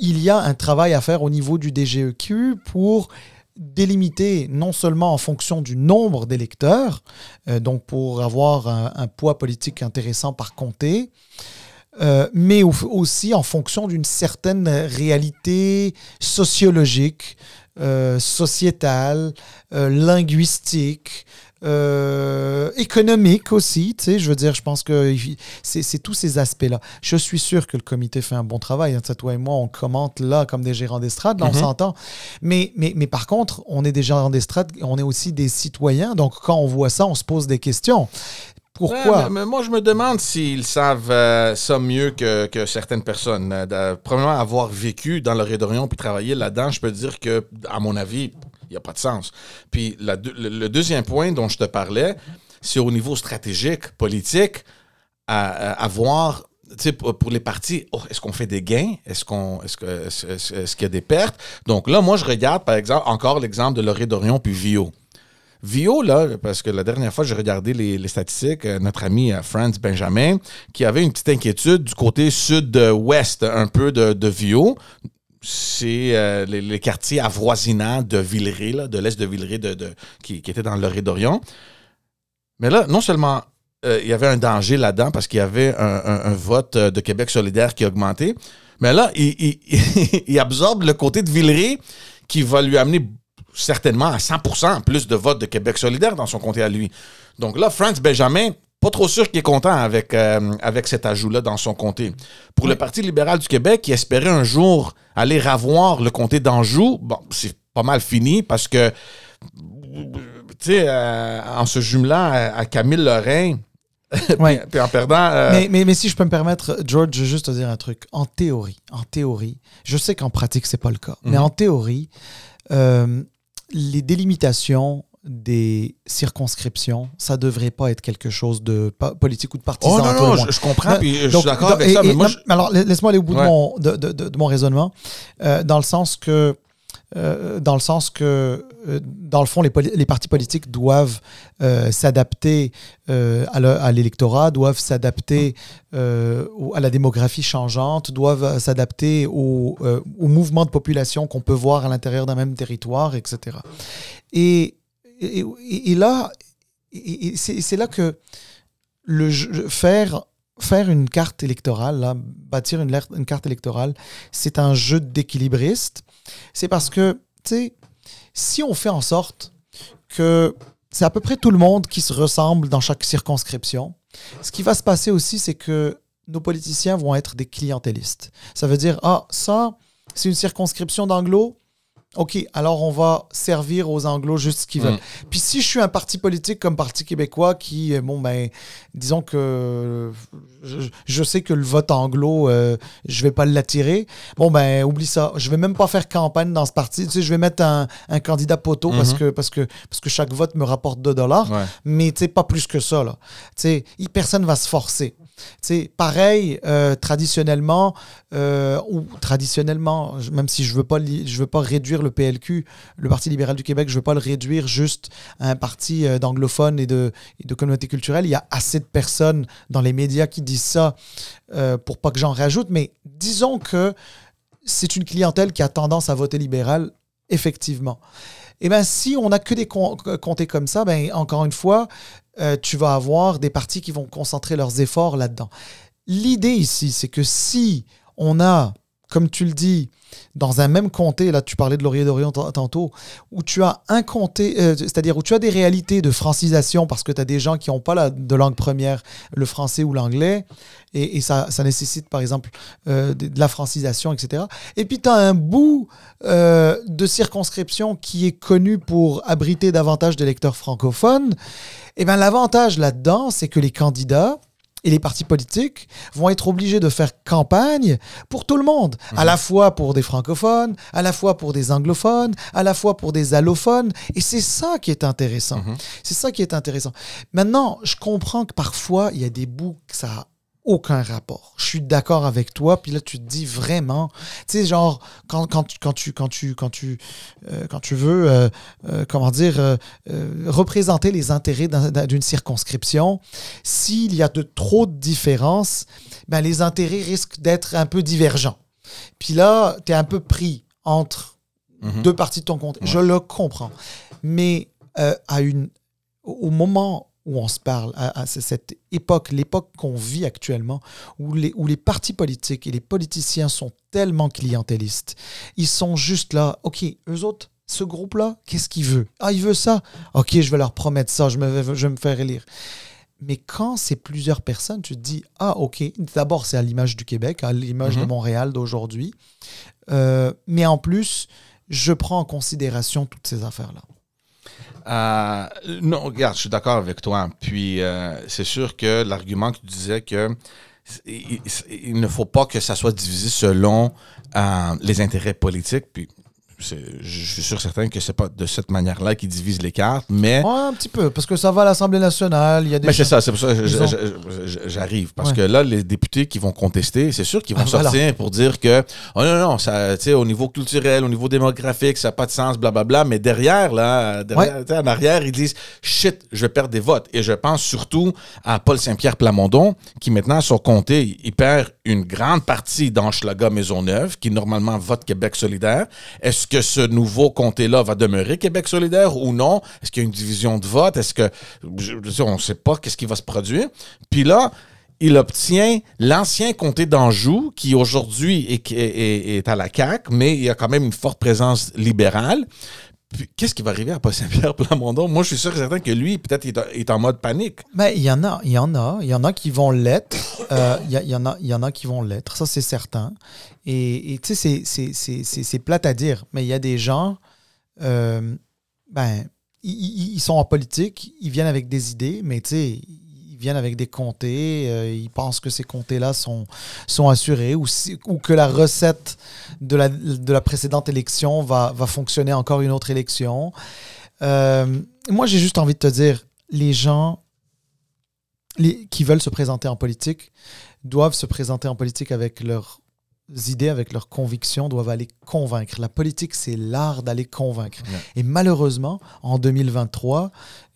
il y a un travail à faire au niveau du DGEQ pour délimité non seulement en fonction du nombre d'électeurs, euh, donc pour avoir un, poids politique intéressant par comté, euh, mais aussi en fonction d'une certaine réalité sociologique, euh, sociétale, linguistique, euh, économique aussi, tu sais, je veux dire, je pense que c'est tous ces aspects-là. Je suis sûr que le comité fait un bon travail. Hein, toi et moi, on commente là comme des gérants d'estrade, on mhm. s'entend. Mais, mais, mais par contre, on est des gérants d'estrade, on est aussi des citoyens, donc quand on voit ça, on se pose des questions. Pourquoi? mais, moi, je me demande s'ils savent euh, ça mieux que, certaines personnes. Euh, premièrement, avoir vécu dans le Rédorion puis travailler là-dedans, je peux dire que, à mon avis, il n'y a pas de sens. Puis le, deuxième point dont je te parlais, c'est au niveau stratégique, politique, à, voir pour les partis, oh, est-ce qu'on fait des gains? Est-ce qu'on est-ce est-ce, qu'il y a des pertes? Donc là, moi, je regarde, par exemple, encore l'exemple de Lauré Dorion puis Vio. Vio, là, parce que la dernière fois, j'ai regardé les, statistiques, euh, notre ami euh, Franz Benjamin, qui avait une petite inquiétude du côté sud-ouest, un peu de, de Vio. C'est euh, les, quartiers avoisinants de Villeray, de l'est de Villeray, qui, était dans le d'Orion. Mais là, non seulement il y avait un danger là-dedans parce qu'il y avait un, vote de Québec solidaire qui a augmenté, mais là, il, il absorbe le côté de Villeray qui va lui amener certainement à 100% plus de votes de Québec solidaire dans son comté à lui. Donc là, Franz Benjamin, pas trop sûr qu'il est content avec, euh, avec cet ajout-là dans son comté. Pour le Parti libéral du Québec, qui espérait un jour aller ravoir le comté d'Anjou, bon, c'est pas mal fini parce que, tu sais, euh, en se jumelant à, Camille Lorrain, puis, en perdant. Euh, mais, mais, mais, si je peux me permettre, George, juste te dire un truc. En théorie, en théorie, je sais qu'en pratique, c'est pas le cas, mais mhm. en théorie, les délimitations des circonscriptions, ça devrait pas être quelque chose de politique ou de partisan. Oh non, non, je, comprends, puis je suis d'accord avec ça, mais moi... Alors, laisse-moi aller au bout de, mon, de, de, mon raisonnement, euh, dans le sens que euh, dans le sens que, euh, dans le fond, les, partis politiques doivent euh, s'adapter à l'électorat, doivent s'adapter à la démographie changeante, doivent s'adapter au, au, mouvement de population qu'on peut voir à l'intérieur d'un même territoire, etc. Et, et, et là, c'est là que le, faire faire une carte électorale, bâtir une, une, carte électorale, c'est un jeu d'équilibriste. C'est parce que, tu sais, si on fait en sorte que c'est à peu près tout le monde qui se ressemble dans chaque circonscription, ce qui va se passer aussi, c'est que nos politiciens vont être des clientélistes. Ça veut dire, ah, ça, c'est une circonscription d'anglo, OK, alors on va servir aux Anglos juste ce qu'ils veulent. Mm. Puis si je suis un parti politique comme Parti québécois qui, euh, bon, ben, disons que je, sais que le vote anglo, euh, je vais pas l'attirer. Bon, ben, oublie ça. Je vais même pas faire campagne dans ce parti. Tu sais, je vais mettre un, candidat poteau parce, mm-hmm. que, parce, que, parce que chaque vote me rapporte 2 dollars. Mais, tu sais, pas plus que ça, là. Tu sais, personne va se forcer. C'est pareil, euh, traditionnellement, euh, ou traditionnellement, même si je ne veux, pas veux pas réduire le PLQ, le Parti libéral du Québec, je ne veux pas le réduire juste à un parti euh, d'anglophones et de, de communauté culturelle. Il y a assez de personnes dans les médias qui disent ça pour pas que j'en rajoute, mais disons que c'est une clientèle qui a tendance à voter libéral, effectivement. Et eh bien, si on n'a que des comtés comme ça, ben, encore une fois, euh, tu vas avoir des partis qui vont concentrer leurs efforts là-dedans. L'idée ici, c'est que si on a, comme tu le dis, dans un même comté, là tu parlais de Laurier d'Orient tantôt, où tu as un comté, euh, c'est-à-dire où tu as des réalités de francisation parce que tu as des gens qui n'ont pas de langue première, le français ou l'anglais, et, ça, nécessite par exemple euh, de, la francisation, etc. Et puis tu as un bout de circonscription qui est connu pour abriter davantage d'électeurs francophones. Eh bien, l'avantage là-dedans, c'est que les candidats et les partis politiques vont être obligés de faire campagne pour tout le monde, à mhm. la fois pour des francophones, à la fois pour des anglophones, à la fois pour des allophones. Et c'est ça qui est intéressant. Mhm. C'est ça qui est intéressant. Maintenant, je comprends que parfois, il y a des bouts que ça aucun rapport. Je suis d'accord avec toi, puis là tu te dis vraiment, tu sais genre quand, quand, quand tu quand tu quand tu euh, quand tu veux euh, euh, comment dire représenter les intérêts d'une circonscription, s'il y a de trop de différences, ben les intérêts risquent d'être un peu divergents. Puis là, tu es un peu pris entre mhm. deux parties de ton compte. Je le comprends. Mais à une au moment où on se parle, à, cette époque, l'époque qu'on vit actuellement, où les, où les partis politiques et les politiciens sont tellement clientélistes. Ils sont juste là, OK, eux autres, ce groupe-là, qu'est-ce qu'il veut Ah, il veut ça? OK, je vais leur promettre ça, je, me, je vais me faire élire. Mais quand c'est plusieurs personnes, tu te dis, ah, OK, d'abord, c'est à l'image du Québec, à l'image de mhm. Montréal d'aujourd'hui. Euh, mais en plus, je prends en considération toutes ces affaires-là. Euh, non, regarde, je suis d'accord avec toi. Puis euh, c'est sûr que l'argument que tu disais que il, ne faut pas que ça soit divisé selon euh, les intérêts politiques. Puis je suis sûr certain que c'est pas de cette manière-là qu'ils divisent les cartes, mais... un petit peu, parce que ça va à l'Assemblée nationale, il y a des... Mais c'est ça, c'est pour ça que j'arrive. Parce que là, les députés qui vont contester, c'est sûr qu'ils vont ah, sortir pour dire que, oh non, non, ça, au niveau culturel, au niveau démographique, ça n'a pas de sens, blablabla, mais derrière, là, derrière, en arrière, ils disent, shit, je vais perdre des votes. Et je pense surtout à Paul Saint-Pierre Plamondon, qui maintenant, son comté, il perd une grande partie d'Anschlaga Maisonneuve, qui normalement vote Québec solidaire. Est-ce que ce nouveau comté-là va demeurer Québec solidaire ou non? Est-ce qu'il y a une division de vote? Est-ce que. on ne sait pas qu'est-ce qui va se produire. Puis là, il obtient l'ancien comté d'Anjou, qui aujourd'hui est, à la CAQ, mais il y a quand même une forte présence libérale. Qu'est-ce qui va arriver à Saint-Pierre Plamondon? Moi, je suis sûr et certain que lui, peut-être, est, en mode panique. Mais il y en a, il y en a, il y en a qui vont l'être. Euh, il, y en a, il y en a qui vont l'être, ça c'est certain. Et tu sais, c'est plate à dire, mais il y a des gens, euh, ben, ils, ils, sont en politique, ils viennent avec des idées, mais tu sais, viennent avec des comtés, euh, ils pensent que ces comtés-là sont, sont assurés ou, ou que la recette de la, de la précédente élection va, va fonctionner encore une autre élection. Euh, moi, j'ai juste envie de te dire, les gens les, qui veulent se présenter en politique doivent se présenter en politique avec leurs idées, avec leurs convictions, doivent aller convaincre. La politique, c'est l'art d'aller convaincre. Et malheureusement, en 2023,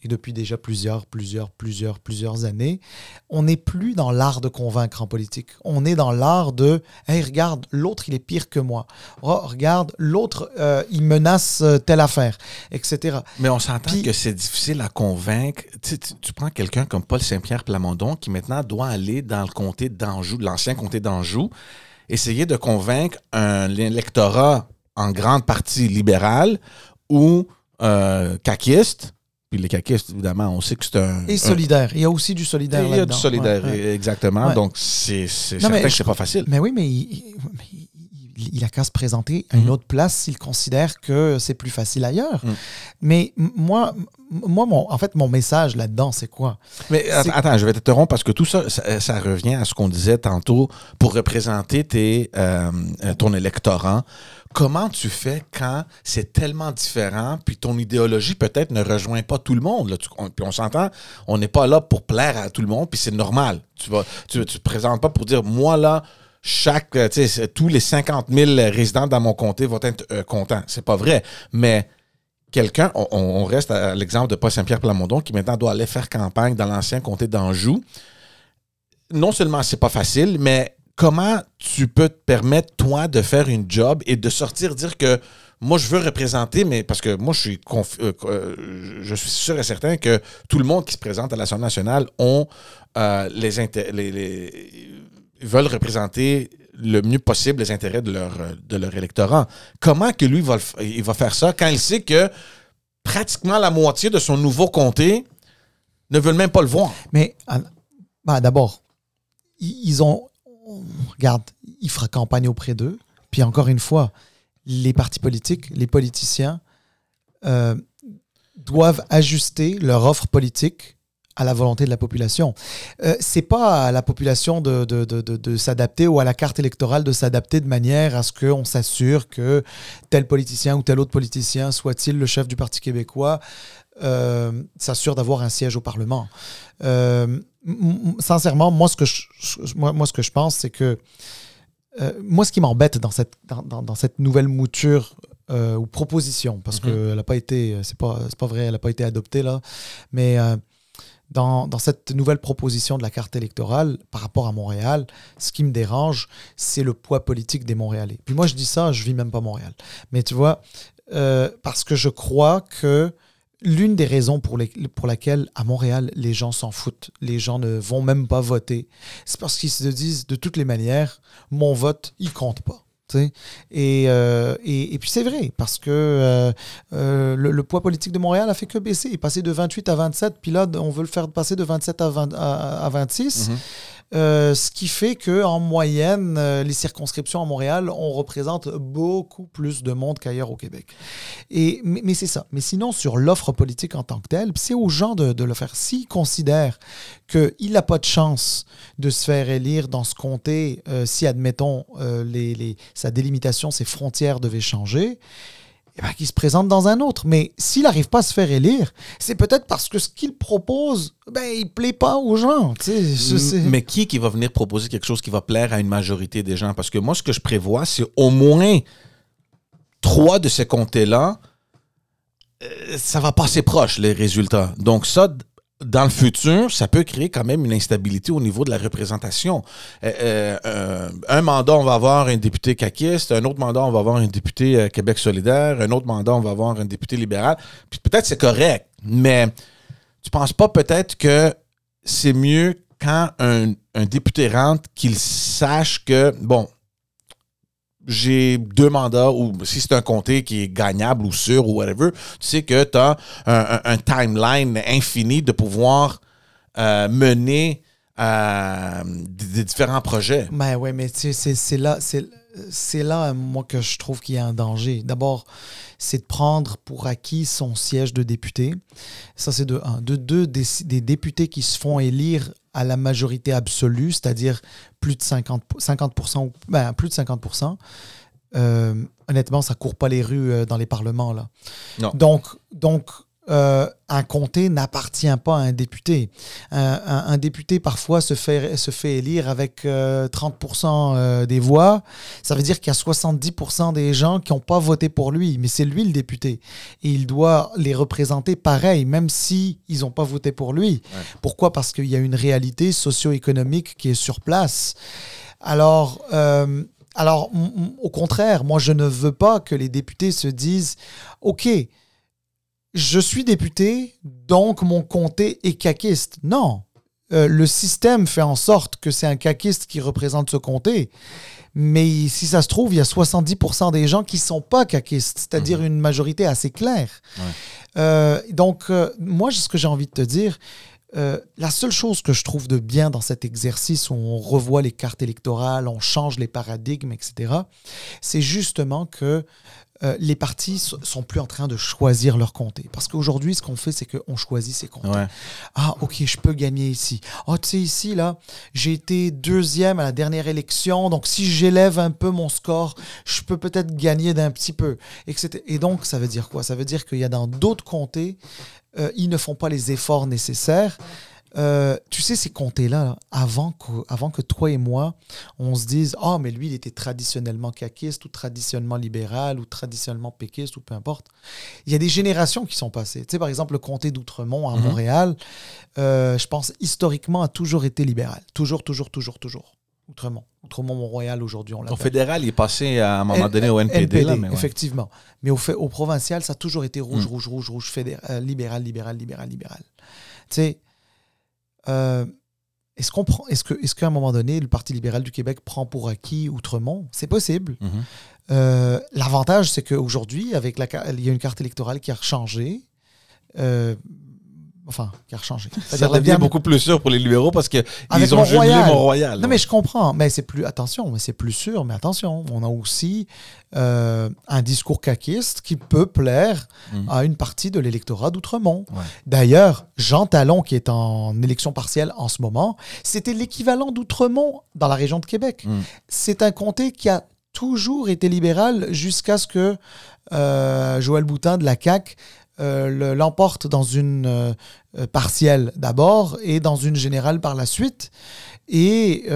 depuis déjà plusieurs, plusieurs, plusieurs, plusieurs années, on n'est plus dans l'art de convaincre en politique. On est dans l'art de Hey, regarde, l'autre, il est pire que moi. Oh, regarde, l'autre, euh, il menace euh, telle affaire, etc. Mais on s'entend que c'est difficile à convaincre. Tu, tu, prends quelqu'un comme Paul Saint-Pierre Plamondon qui maintenant doit aller dans le comté d'Anjou, l'ancien comté d'Anjou, essayer de convaincre un électorat en grande partie libéral ou euh, caquiste puis les caquistes, évidemment, on sait que c'est un. Et solidaire. Il y a aussi du solidaire. Il y a du solidaire, exactement. Donc, c'est certain que c'est pas facile. Mais oui, mais il, a qu'à se présenter à une mhm. autre place s'il considère que c'est plus facile ailleurs. Mhm. Mais moi, moi mon, en fait, mon message là-dedans, c'est quoi? Mais attends, je vais t'interrompre parce que tout ça, ça, revient à ce qu'on disait tantôt pour représenter tes, euh, ton électorat comment tu fais quand c'est tellement différent, puis ton idéologie peut-être ne rejoint pas tout le monde. Là? puis on s'entend, on n'est pas là pour plaire à tout le monde, puis c'est normal. Tu ne tu, te présentes pas pour dire, moi là, chaque, tous les 50 000 résidents dans mon comté vont être euh, contents. C'est pas vrai. Mais quelqu'un, on, reste à l'exemple de Paul Saint-Pierre Plamondon, qui maintenant doit aller faire campagne dans l'ancien comté d'Anjou. Non seulement c'est pas facile, mais comment tu peux te permettre, toi, de faire une job et de sortir dire que moi, je veux représenter, mais parce que moi, je suis, euh, euh, je suis sûr et certain que tout le monde qui se présente à l'Assemblée nationale ont euh, les, veulent représenter le mieux possible les intérêts de leur, de leur électorat. Comment que lui va, il va faire ça quand il sait que pratiquement la moitié de son nouveau comté ne veulent même pas le voir? Mais bah, d'abord, ils ont regarde, il fera campagne auprès d'eux. Puis encore une fois, les partis politiques, les politiciens euh, doivent ajuster leur offre politique à la volonté de la population. Euh, c'est pas à la population de, de, s'adapter ou à la carte électorale de s'adapter de manière à ce qu'on s'assure que tel politicien ou tel autre politicien, soit-il le chef du Parti québécois, euh, s'assure d'avoir un siège au Parlement. Euh, sincèrement, moi ce que je, moi, ce que je pense, c'est que euh, moi, ce qui m'embête dans cette, dans, cette nouvelle mouture ou proposition, parce mhm. qu'elle n'a pas été, c'est pas, pas vrai, elle n'a pas été adoptée là, mais dans, cette nouvelle proposition de la carte électorale par rapport à Montréal, ce qui me dérange, c'est le poids politique des Montréalais. Puis moi, je dis ça, je vis même pas Montréal. Mais tu vois, parce que je crois que l'une des raisons pour, pour laquelle à Montréal, les gens s'en foutent, les gens ne vont même pas voter, c'est parce qu'ils se disent de toutes les manières, mon vote, il compte pas. Et, euh, et, et, puis c'est vrai, parce que euh, euh, le, poids politique de Montréal a fait que baisser. Il est passé de 28 à 27, puis là, on veut le faire passer de 27 à, 20, à, 26. Euh, ce qui fait que en moyenne, euh, les circonscriptions à Montréal, on représente beaucoup plus de monde qu'ailleurs au Québec. Et, mais, c'est ça. Mais sinon, sur l'offre politique en tant que telle, c'est aux gens de, le faire. S'ils considèrent qu'il n'a pas de chance de se faire élire dans ce comté, si, admettons, sa délimitation, ses frontières devaient changer, eh ben, qu'il se présente dans un autre. Mais s'il n'arrive pas à se faire élire, c'est peut-être parce que ce qu'il propose, ben, il plaît pas aux gens. Mais qui qui va venir proposer quelque chose qui va plaire à une majorité des gens? Parce que moi, ce que je prévois, c'est au moins trois de ces comtés-là, euh, ça va passer proche, les résultats. Donc ça, dans le futur, ça peut créer quand même une instabilité au niveau de la représentation. Euh, euh, euh, un mandat, on va avoir un député caquiste, un autre mandat, on va avoir un député Québec solidaire, un autre mandat, on va avoir un député libéral. Puis peut-être c'est correct, mais tu penses pas peut-être que c'est mieux quand un, un député rentre qu'il sache que, bon, j'ai deux mandats ou si c'est un comté qui est gagnable ou sûr ou whatever, tu sais que tu as un, timeline infini de pouvoir euh, mener euh, des, différents projets. Ben ouais, mais c'est là, c'est là, moi, que je trouve qu'il y a un danger. D'abord, c'est de prendre pour acquis son siège de député. Ça, c'est de un. De deux, des députés qui se font élire à la majorité absolue, c'est-à-dire plus de 50, 50% ben, plus de 50%. Euh, honnêtement, ça court pas les rues euh, dans les parlements là. Donc, donc euh, un comté n'appartient pas à un député. Un, député, parfois, se fait, se fait élire avec 30% euh, des voix. Ça veut dire qu'il y a 70% des gens qui n'ont pas voté pour lui, mais c'est lui le député. Et il doit les représenter pareil, même si ils n'ont pas voté pour lui. Pourquoi? Parce qu'il y a une réalité socio-économique qui est sur place. Alors, euh, alors au contraire, moi, je ne veux pas que les députés se disent, OK, je suis député, donc mon comté est caquiste. Non. Euh, le système fait en sorte que c'est un caquiste qui représente ce comté. Mais si ça se trouve, il y a 70% des gens qui ne sont pas caquistes, c'est-à-dire mhm. une majorité assez claire. Euh, donc, euh, moi, ce que j'ai envie de te dire, la seule chose que je trouve de bien dans cet exercice où on revoit les cartes électorales, on change les paradigmes, etc., c'est justement que euh, les partis sont plus en train de choisir leur comté. Parce qu'aujourd'hui, ce qu'on fait, c'est qu'on choisit ses comtés. Ah, ok, je peux gagner ici. Oh, tu sais, ici, là, j'ai été deuxième à la dernière élection, donc si j'élève un peu mon score, je peux peut-être gagner d'un petit peu. Etc. Et donc, ça veut dire quoi? Ça veut dire qu'il y a dans d'autres comtés, euh, ils ne font pas les efforts nécessaires. Euh, tu sais, ces comtés-là, avant, que, avant que toi et moi, on se dise Ah, mais lui, il était traditionnellement caquiste ou traditionnellement libéral ou traditionnellement péquiste ou peu importe. Il y a des générations qui sont passées. Tu sais, par exemple, le comté d'Outremont à mhm. Montréal, euh, je pense, historiquement, a toujours été libéral. Toujours, toujours, toujours, toujours. Outremont. Outremont-Mont-Royal, aujourd'hui, on Au fédéral, il est passé à un moment donné au NPD. là, mais Effectivement. Mais au, fait, au provincial, ça a toujours été rouge, mm. rouge, rouge, rouge, fédéral, libéral, libéral, libéral, libéral. Tu sais, euh, est-ce qu'on prend, est-ce que, est-ce qu'à un moment donné, le Parti libéral du Québec prend pour acquis Outremont C'est possible. Mhm. Euh, l'avantage, c'est qu'aujourd'hui, avec la, il y a une carte électorale qui a changé. Euh, Enfin, qui a changé. Ça devient beaucoup plus sûr pour les libéraux parce qu'ils ont jumelé Mont-Royal. Non, mais je comprends. Mais c'est plus. Attention, mais c'est plus sûr. Mais attention, on a aussi euh, un discours caquiste qui peut plaire mm. à une partie de l'électorat d'Outremont. D'ailleurs, Jean Talon, qui est en élection partielle en ce moment, c'était l'équivalent d'Outremont dans la région de Québec. Mm. C'est un comté qui a toujours été libéral jusqu'à ce que euh, Joël Boutin de la CAQ euh, l'emporte dans une euh, euh, partielle d'abord et dans une générale par la suite. Et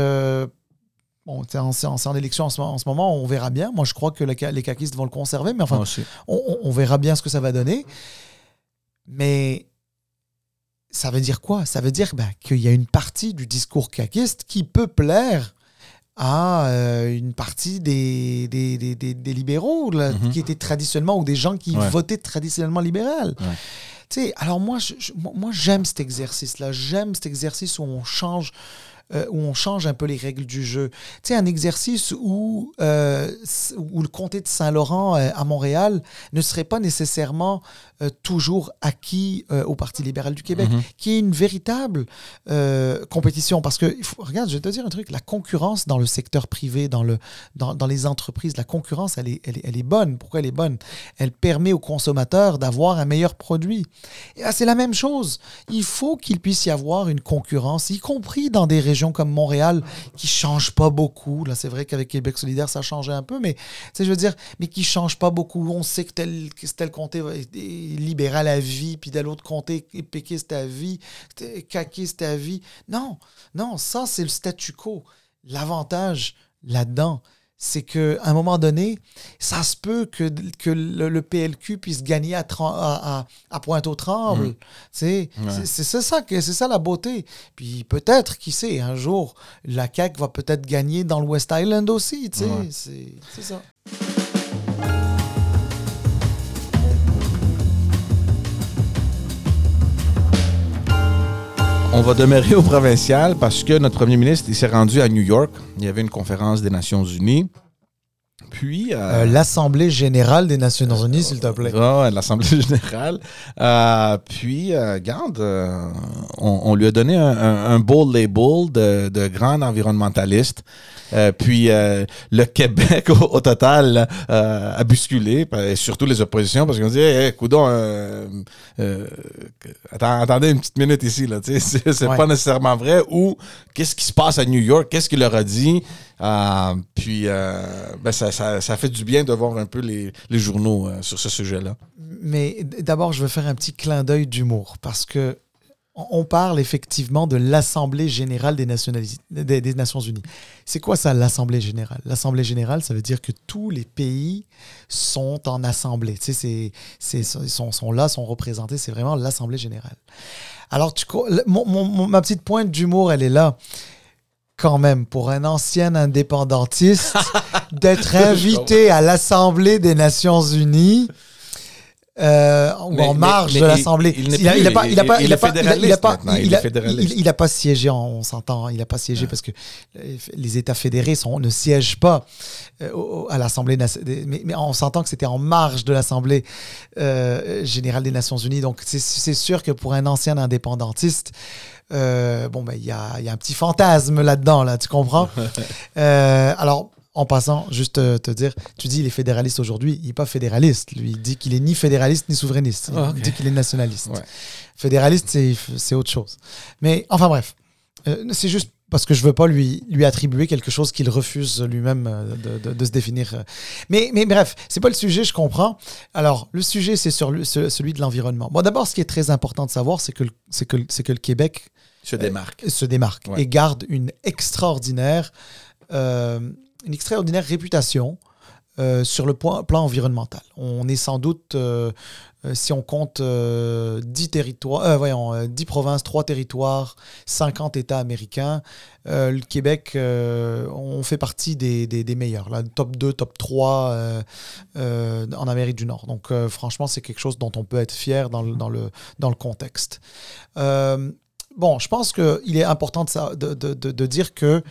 bon, c'est en, élection en ce, moment, on verra bien. Moi, je crois que les, caquistes vont le conserver, mais enfin, on, verra bien ce que ça va donner. Mais ça veut dire quoi? Ça veut dire ben, qu'il y a une partie du discours caquiste qui peut plaire à euh, une partie des, des, des, des libéraux mhm. qui étaient traditionnellement ou des gens qui votaient traditionnellement libéral. alors moi, moi j'aime cet exercice-là. J'aime cet exercice où on change euh, où on change un peu les règles du jeu. Tu sais, un exercice où, euh, où le comté de Saint-Laurent à Montréal ne serait pas nécessairement toujours acquis au Parti libéral du Québec, mm-hmm. qui est une véritable compétition. Parce que, regarde, je vais te dire un truc, la concurrence dans le secteur privé, dans, le, dans, dans les entreprises, la concurrence, elle est, elle, est, elle est bonne. Pourquoi elle est bonne? Elle permet aux consommateurs d'avoir un meilleur produit. Et c'est la même chose. Il faut qu'il puisse y avoir une concurrence, y compris dans des régions comme Montréal, qui ne changent pas beaucoup. Là, c'est vrai qu'avec Québec solidaire, ça a changé un peu, mais je veux dire, mais qui ne changent pas beaucoup. On sait que tel, que tel comté est libéral à vie, puis tel autre comté péquiste à vie, caquiste à vie. Non, non, ça, c'est le statu quo. L'avantage là-dedans, c'est qu'à un moment donné, ça se peut que, que le, PLQ puisse gagner à, à, à Pointe-aux-Trembles. Mmh. C'est ça, c'est ça la beauté. Puis peut-être, qui sait, un jour, la CAQ va peut-être gagner dans le West Island aussi. C'est ça. On va demeurer au provincial parce que notre premier ministre s'est rendu à New York. Il y avait une conférence des Nations Unies. Puis. Euh, euh, L'Assemblée générale des Nations Unies, s'il te plaît. L'Assemblée générale. Euh, puis, garde, on, lui a donné un, beau label de, de grand environnementaliste. Euh, puis euh, le Québec, au, total, euh, a bousculé, et surtout les oppositions, parce qu'on dit, hey, coudon, attendez une petite minute ici, là, c'est pas nécessairement vrai. Ou qu'est-ce qui se passe à New York? Qu'est-ce qu'il leur a dit? Puis ben, ça, ça, fait du bien de voir un peu les, les journaux sur ce sujet-là. Mais d'abord, je veux faire un petit clin d'œil d'humour, parce que on parle effectivement de l'Assemblée générale des, des, Nations Unies. C'est quoi ça, l'Assemblée générale? L'Assemblée générale, ça veut dire que tous les pays sont en assemblée. Tu sais, c'est, sont, sont, là, sont représentés. C'est vraiment l'Assemblée générale. Alors, tu, ma petite pointe d'humour, elle est là. Quand même, pour un ancien indépendantiste, d'être invité à l'Assemblée des Nations Unies, euh, ou en marge de l'Assemblée. Il n'a pas, il a pas, il a pas, il a pas, il a pas siégé. On s'entend. Il n'a pas siégé parce que les États fédérés sont, ne siègent pas euh, à l'Assemblée. Mais, mais, on s'entend que c'était en marge de l'Assemblée euh, générale des Nations Unies. Donc c'est sûr que pour un ancien indépendantiste. Bon ben il y a, y a, un petit fantasme là-dedans là, tu comprends? Alors en passant, juste te, te, dire, tu dis il est fédéraliste aujourd'hui, il n'est pas fédéraliste. Lui, il dit qu'il est ni fédéraliste ni souverainiste. Il ah, dit qu'il est nationaliste. Fédéraliste, c'est autre chose. Mais enfin bref, euh, c'est juste parce que je veux pas lui, lui attribuer quelque chose qu'il refuse lui-même euh, de, de, se définir. Mais, mais bref, c'est pas le sujet, je comprends. Alors, le sujet, c'est sur celui de l'environnement. Bon, d'abord, ce qui est très important de savoir, c'est que, que, que le Québec se démarque, se démarque et garde une extraordinaire une extraordinaire réputation euh, sur le plan, environnemental. On est sans doute, euh, euh, si on compte 10 territoires, voyons, 10 provinces, 3 territoires, 50 États américains, le Québec, on fait partie des, des, meilleurs, là, top 2, top 3 en Amérique du Nord. Donc franchement, c'est quelque chose dont on peut être fier dans le, dans le, dans le contexte. Bon, je pense qu'il est important de, dire que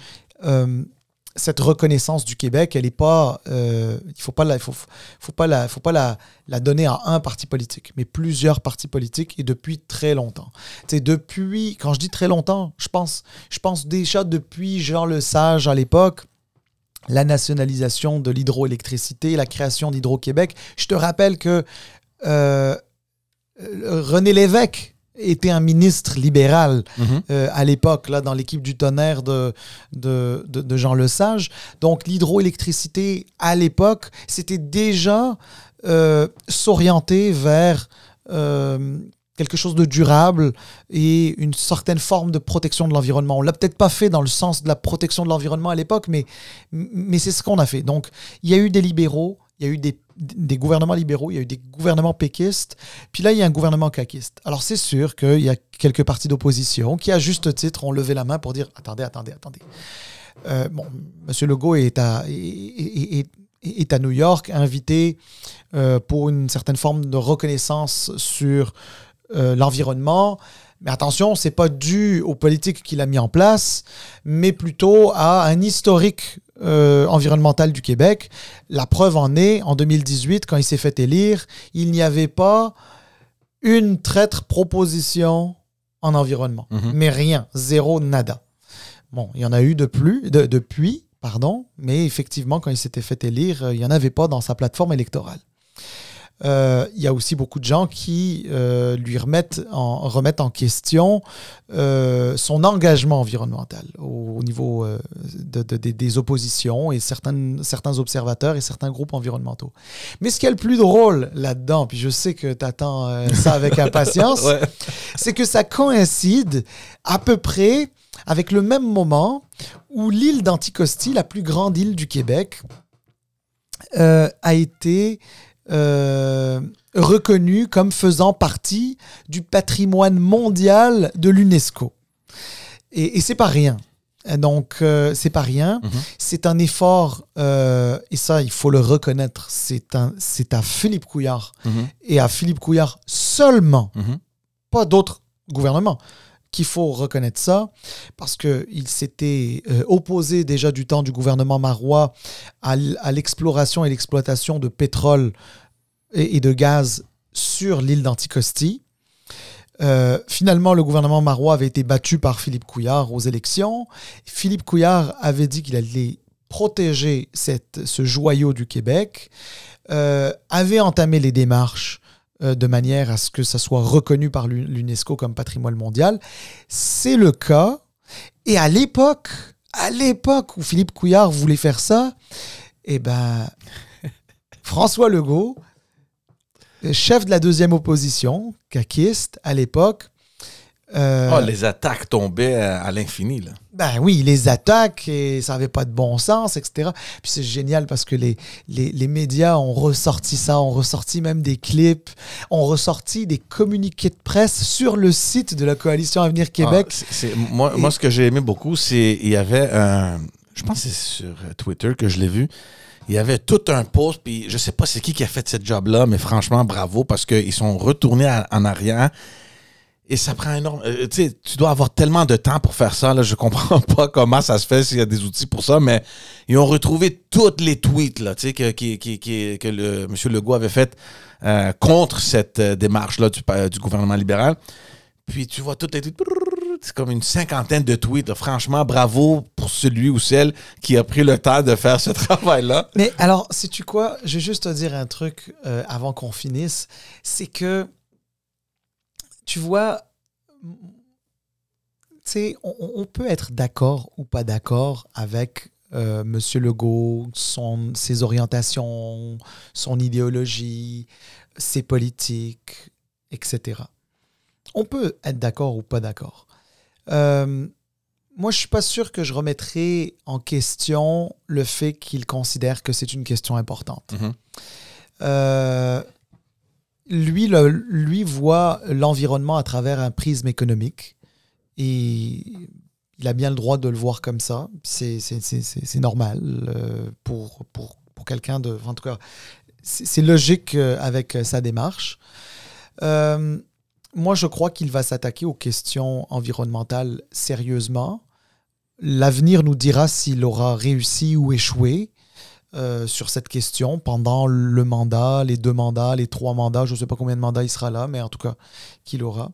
cette reconnaissance du Québec, elle est pas, euh, il faut pas la, faut, faut pas la, faut pas la, donner à un parti politique, mais plusieurs partis politiques et depuis très longtemps. C'est depuis, quand je dis très longtemps, je pense, je pense déjà depuis Jean Le Sage à l'époque, la nationalisation de l'hydroélectricité, la création d'Hydro-Québec. Je te rappelle que euh, René Lévesque était un ministre libéral mhm. euh, à l'époque, là, dans l'équipe du tonnerre de, de, de, Jean Lesage. Donc, l'hydroélectricité, à l'époque, c'était déjà euh, s'orienter vers euh, quelque chose de durable et une certaine forme de protection de l'environnement. On l'a peut-être pas fait dans le sens de la protection de l'environnement à l'époque, mais, mais c'est ce qu'on a fait. Donc, il y a eu des libéraux, il y a eu des, des, gouvernements libéraux, il y a eu des gouvernements péquistes, puis là, il y a un gouvernement caquiste. Alors, c'est sûr qu'il y a quelques partis d'opposition qui, à juste titre, ont levé la main pour dire attendez, attendez, attendez. Euh, bon, M. Legault est à, est, est, à New York, invité euh, pour une certaine forme de reconnaissance sur euh, l'environnement. Mais attention, c'est pas dû aux politiques qu'il a mis en place, mais plutôt à un historique euh, environnemental du Québec. La preuve en est, en 2018, quand il s'est fait élire, il n'y avait pas une traître proposition en environnement. Mhm. Mais rien, zéro, nada. Bon, il y en a eu de plus, depuis, pardon, mais effectivement, quand il s'était fait élire, euh, il n'y en avait pas dans sa plateforme électorale. Euh, il y a aussi beaucoup de gens qui euh, lui remettent en, remettent en question son engagement environnemental au, niveau des oppositions et certains, certains observateurs et certains groupes environnementaux. Mais ce qui est le plus drôle là-dedans, puis je sais que tu attends ça avec impatience, c'est que ça coïncide à peu près avec le même moment où l'île d'Anticosti, la plus grande île du Québec, euh, a été euh, reconnue comme faisant partie du patrimoine mondial de l'UNESCO. Et, c'est pas rien. Donc, euh, c'est pas rien. Mhm. C'est un effort, et ça, il faut le reconnaître, c'est à Philippe Couillard mhm. et à Philippe Couillard seulement, mhm. pas d'autres gouvernements qu'il faut reconnaître ça, parce qu'il s'était euh, opposé déjà du temps du gouvernement marois à l'exploration et l'exploitation de pétrole et, de gaz sur l'île d'Anticosti. Euh, finalement, le gouvernement marois avait été battu par Philippe Couillard aux élections. Philippe Couillard avait dit qu'il allait protéger ce joyau du Québec, euh, avait entamé les démarches euh, de manière à ce que ça soit reconnu par l'UNESCO comme patrimoine mondial. C'est le cas. Et à l'époque, à l'époque où Philippe Couillard voulait faire ça, eh ben, François Legault, chef de la deuxième opposition, caquiste à l'époque, euh, oh, les attaques tombaient à, l'infini. Là. Ben oui, les attaques, et ça n'avait pas de bon sens, etc. Puis c'est génial parce que les, les, médias ont ressorti ça, ont ressorti même des clips, ont ressorti des communiqués de presse sur le site de la Coalition Avenir Québec. Ah, moi, moi, ce que j'ai aimé beaucoup, c'est il y avait un... Je pense que c'est sur Twitter que je l'ai vu il y avait tout un post, puis je sais pas c'est qui qui a fait ce job-là, mais franchement, bravo, parce qu'ils sont retournés en arrière et ça prend énorme. Euh, tu sais, tu dois avoir tellement de temps pour faire ça. Là, je comprends pas comment ça se fait s'il y a des outils pour ça, mais ils ont retrouvé toutes les tweets là, que, le M. Legault avait fait euh, contre cette euh, démarche-là du, gouvernement libéral. Puis tu vois toutes les tweets. C'est comme une cinquantaine de tweets. Franchement, bravo pour celui ou celle qui a pris le temps de faire ce travail-là. Mais alors, sais-tu quoi? Je vais juste te dire un truc avant qu'on finisse. C'est que tu vois, on, on, peut être d'accord ou pas d'accord avec euh, Monsieur Legault, son, ses orientations, son idéologie, ses politiques, etc. On peut être d'accord ou pas d'accord. Euh, moi, je suis pas sûr que je remettrai en question le fait qu'il considère que c'est une question importante. Mm-hmm. Euh, lui, lui voit l'environnement à travers un prisme économique. Et il a bien le droit de le voir comme ça. C'est normal euh, pour, pour, pour quelqu'un de... En tout cas, c'est logique euh, avec sa démarche. Euh, moi, je crois qu'il va s'attaquer aux questions environnementales sérieusement. L'avenir nous dira s'il aura réussi ou échoué. Euh, sur cette question pendant le mandat, les deux mandats, les trois mandats. Je ne sais pas combien de mandats il sera là, mais en tout cas, qu'il aura.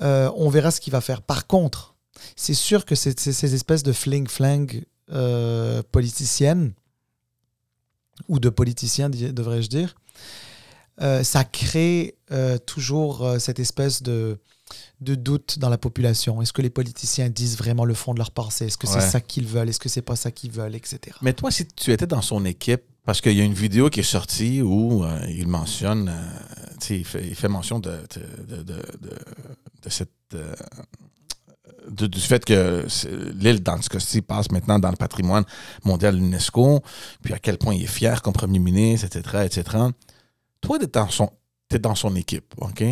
Euh, on verra ce qu'il va faire. Par contre, c'est sûr que ces, ces espèces de fling-flang euh, politiciennes, ou de politiciens, devrais-je dire, ça crée toujours cette espèce de de doute dans la population Est-ce que les politiciens disent vraiment le fond de leur pensée? Est-ce que c'est ça qu'ils veulent? Est-ce que c'est pas ça qu'ils veulent, etc. Mais toi, si tu étais dans son équipe, parce qu'il y a une vidéo qui est sortie où euh, il mentionne, euh, il, fait, mention de, cette. Euh, du fait que l'île d'Anticosti passe maintenant dans le patrimoine mondial de l'UNESCO, puis à quel point il est fier comme premier ministre, etc., etc. Toi, tu es, es, dans son équipe, OK?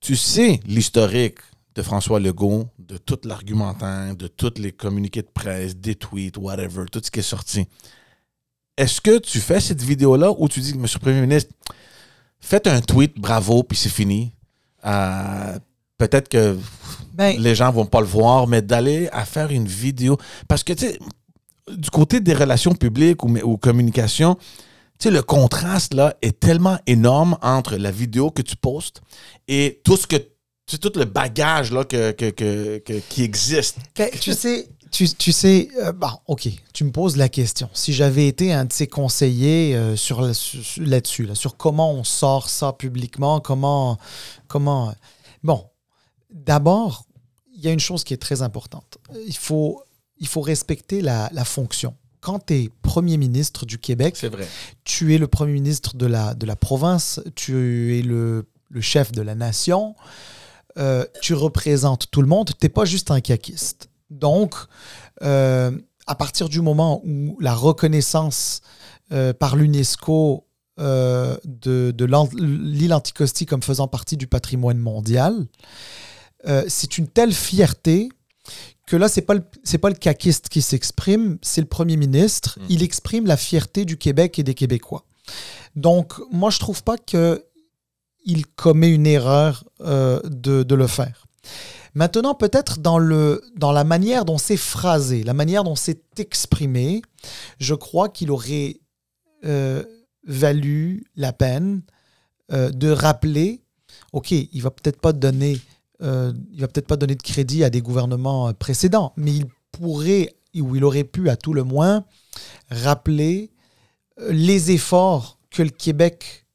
Tu sais l'historique de François Legault, de tout l'argumentaire, de tous les communiqués de presse, des tweets, whatever, tout ce qui est sorti. Est-ce que tu fais cette vidéo-là où tu dis, Monsieur le Premier ministre, faites un tweet, bravo, puis c'est fini. Euh, peut-être que ben les gens vont pas le voir, mais d'aller à faire une vidéo. Parce que, tu sais, du côté des relations publiques ou, ou communication, tu sais, le contraste là est tellement énorme entre la vidéo que tu postes et tout ce que c'est tout le bagage là, que, qui existe. Tu sais, tu, sais, euh, bon, ok, tu me poses la question. Si j'avais été un de ces conseillers euh, sur, là-dessus, sur comment on sort ça publiquement, comment, comment, bon, d'abord, il y a une chose qui est très importante. Il faut, il faut respecter la, fonction. Quand tu es Premier ministre du Québec, vrai. tu es le Premier ministre de la, de la province, tu es le, le chef de la nation, euh, tu représentes tout le monde, tu n'es pas juste un caquiste. Donc, euh, à partir du moment où la reconnaissance euh, par l'UNESCO de, l'île Anticosti comme faisant partie du patrimoine mondial, c'est une telle fierté que là, ce n'est pas, le, pas le caquiste qui s'exprime, c'est le Premier ministre. Mmh. Il exprime la fierté du Québec et des Québécois. Donc, moi, je trouve pas que il commet une erreur euh, de, le faire. Maintenant, peut-être dans, le, dans la manière dont c'est phrasé, la manière dont c'est exprimé, je crois qu'il aurait euh, valu la peine euh, de rappeler, OK, il va peut-être pas donner, il va peut-être pas donner de crédit à des gouvernements précédents, mais il pourrait ou il aurait pu à tout le moins rappeler les efforts que le Québec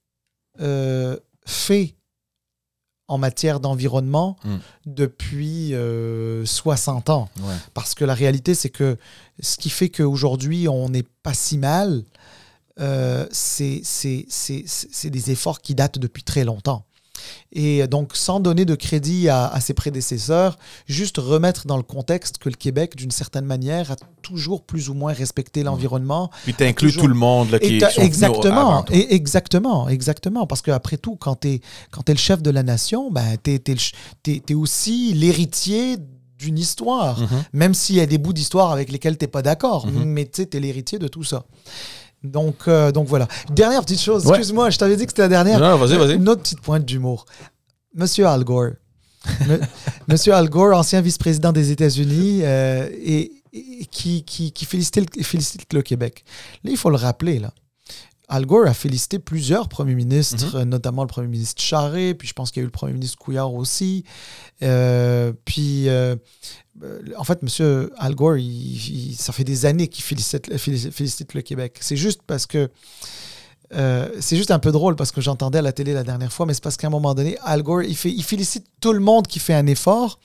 fait en matière d'environnement hmm. depuis 60 euh, ans. Parce que la réalité, c'est que ce qui fait qu'aujourd'hui, on n'est pas si mal, euh, c'est des efforts qui datent depuis très longtemps. Et donc, sans donner de crédit à, ses prédécesseurs, juste remettre dans le contexte que le Québec, d'une certaine manière, a toujours plus ou moins respecté l'environnement. Puis tu inclus tout le monde qui est Exactement, et exactement, exactement. Parce qu'après tout, quand tu es, es, le chef de la nation, ben, tu es, aussi l'héritier d'une histoire, mm-hmm. même s'il y a des bouts d'histoire avec lesquels tu n'es pas d'accord, mm-hmm. mais tu es l'héritier de tout ça. Donc, euh, donc voilà. Dernière petite chose, excuse-moi, je t'avais dit que c'était la dernière. Non, vas-y, vas-y. Une autre petite pointe d'humour. Monsieur Al Gore. Monsieur Al Gore, ancien vice-président des États-Unis, euh, et, qui, qui, qui félicite, félicite, le Québec. Là, il faut le rappeler, là. Al Gore a félicité plusieurs premiers ministres, mhm. notamment le premier ministre Charest, puis je pense qu'il y a eu le premier ministre Couillard aussi. Euh, puis, euh, en fait, M. Al Gore, ça fait des années qu'il félicite, félicite, le Québec. C'est juste parce que. Euh, c'est juste un peu drôle parce que j'entendais à la télé la dernière fois, mais c'est parce qu'à un moment donné, Al Gore, il, fait, il félicite tout le monde qui fait un effort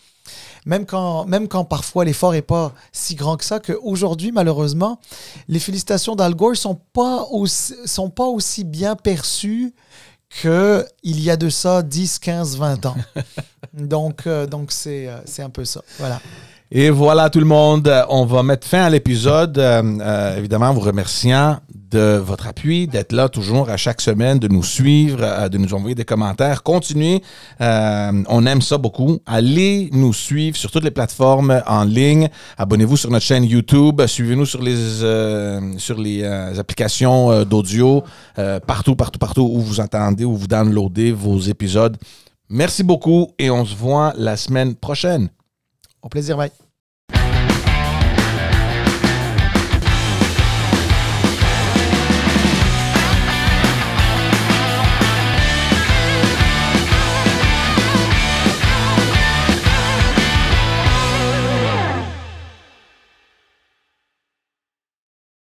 même quand, même quand parfois l'effort n'est pas si grand que ça, qu'aujourd'hui, malheureusement, les félicitations d'Al Gore ne sont, pas aussi, sont pas aussi bien perçues qu'il y a de ça 10, 15, 20 ans. donc, euh, donc c'est, euh, c'est un peu ça. Voilà. Et voilà tout le monde, on va mettre fin à l'épisode. Euh, évidemment, vous remerciant de votre appui, d'être là toujours à chaque semaine, de nous suivre, euh, de nous envoyer des commentaires. Continuez, euh, on aime ça beaucoup. Allez nous suivre sur toutes les plateformes en ligne. Abonnez-vous sur notre chaîne YouTube. Suivez-nous sur les, euh, sur les applications d'audio, partout, partout, partout où vous entendez, où vous downloadez vos épisodes. Merci beaucoup et on se voit la semaine prochaine. Au plaisir, bye.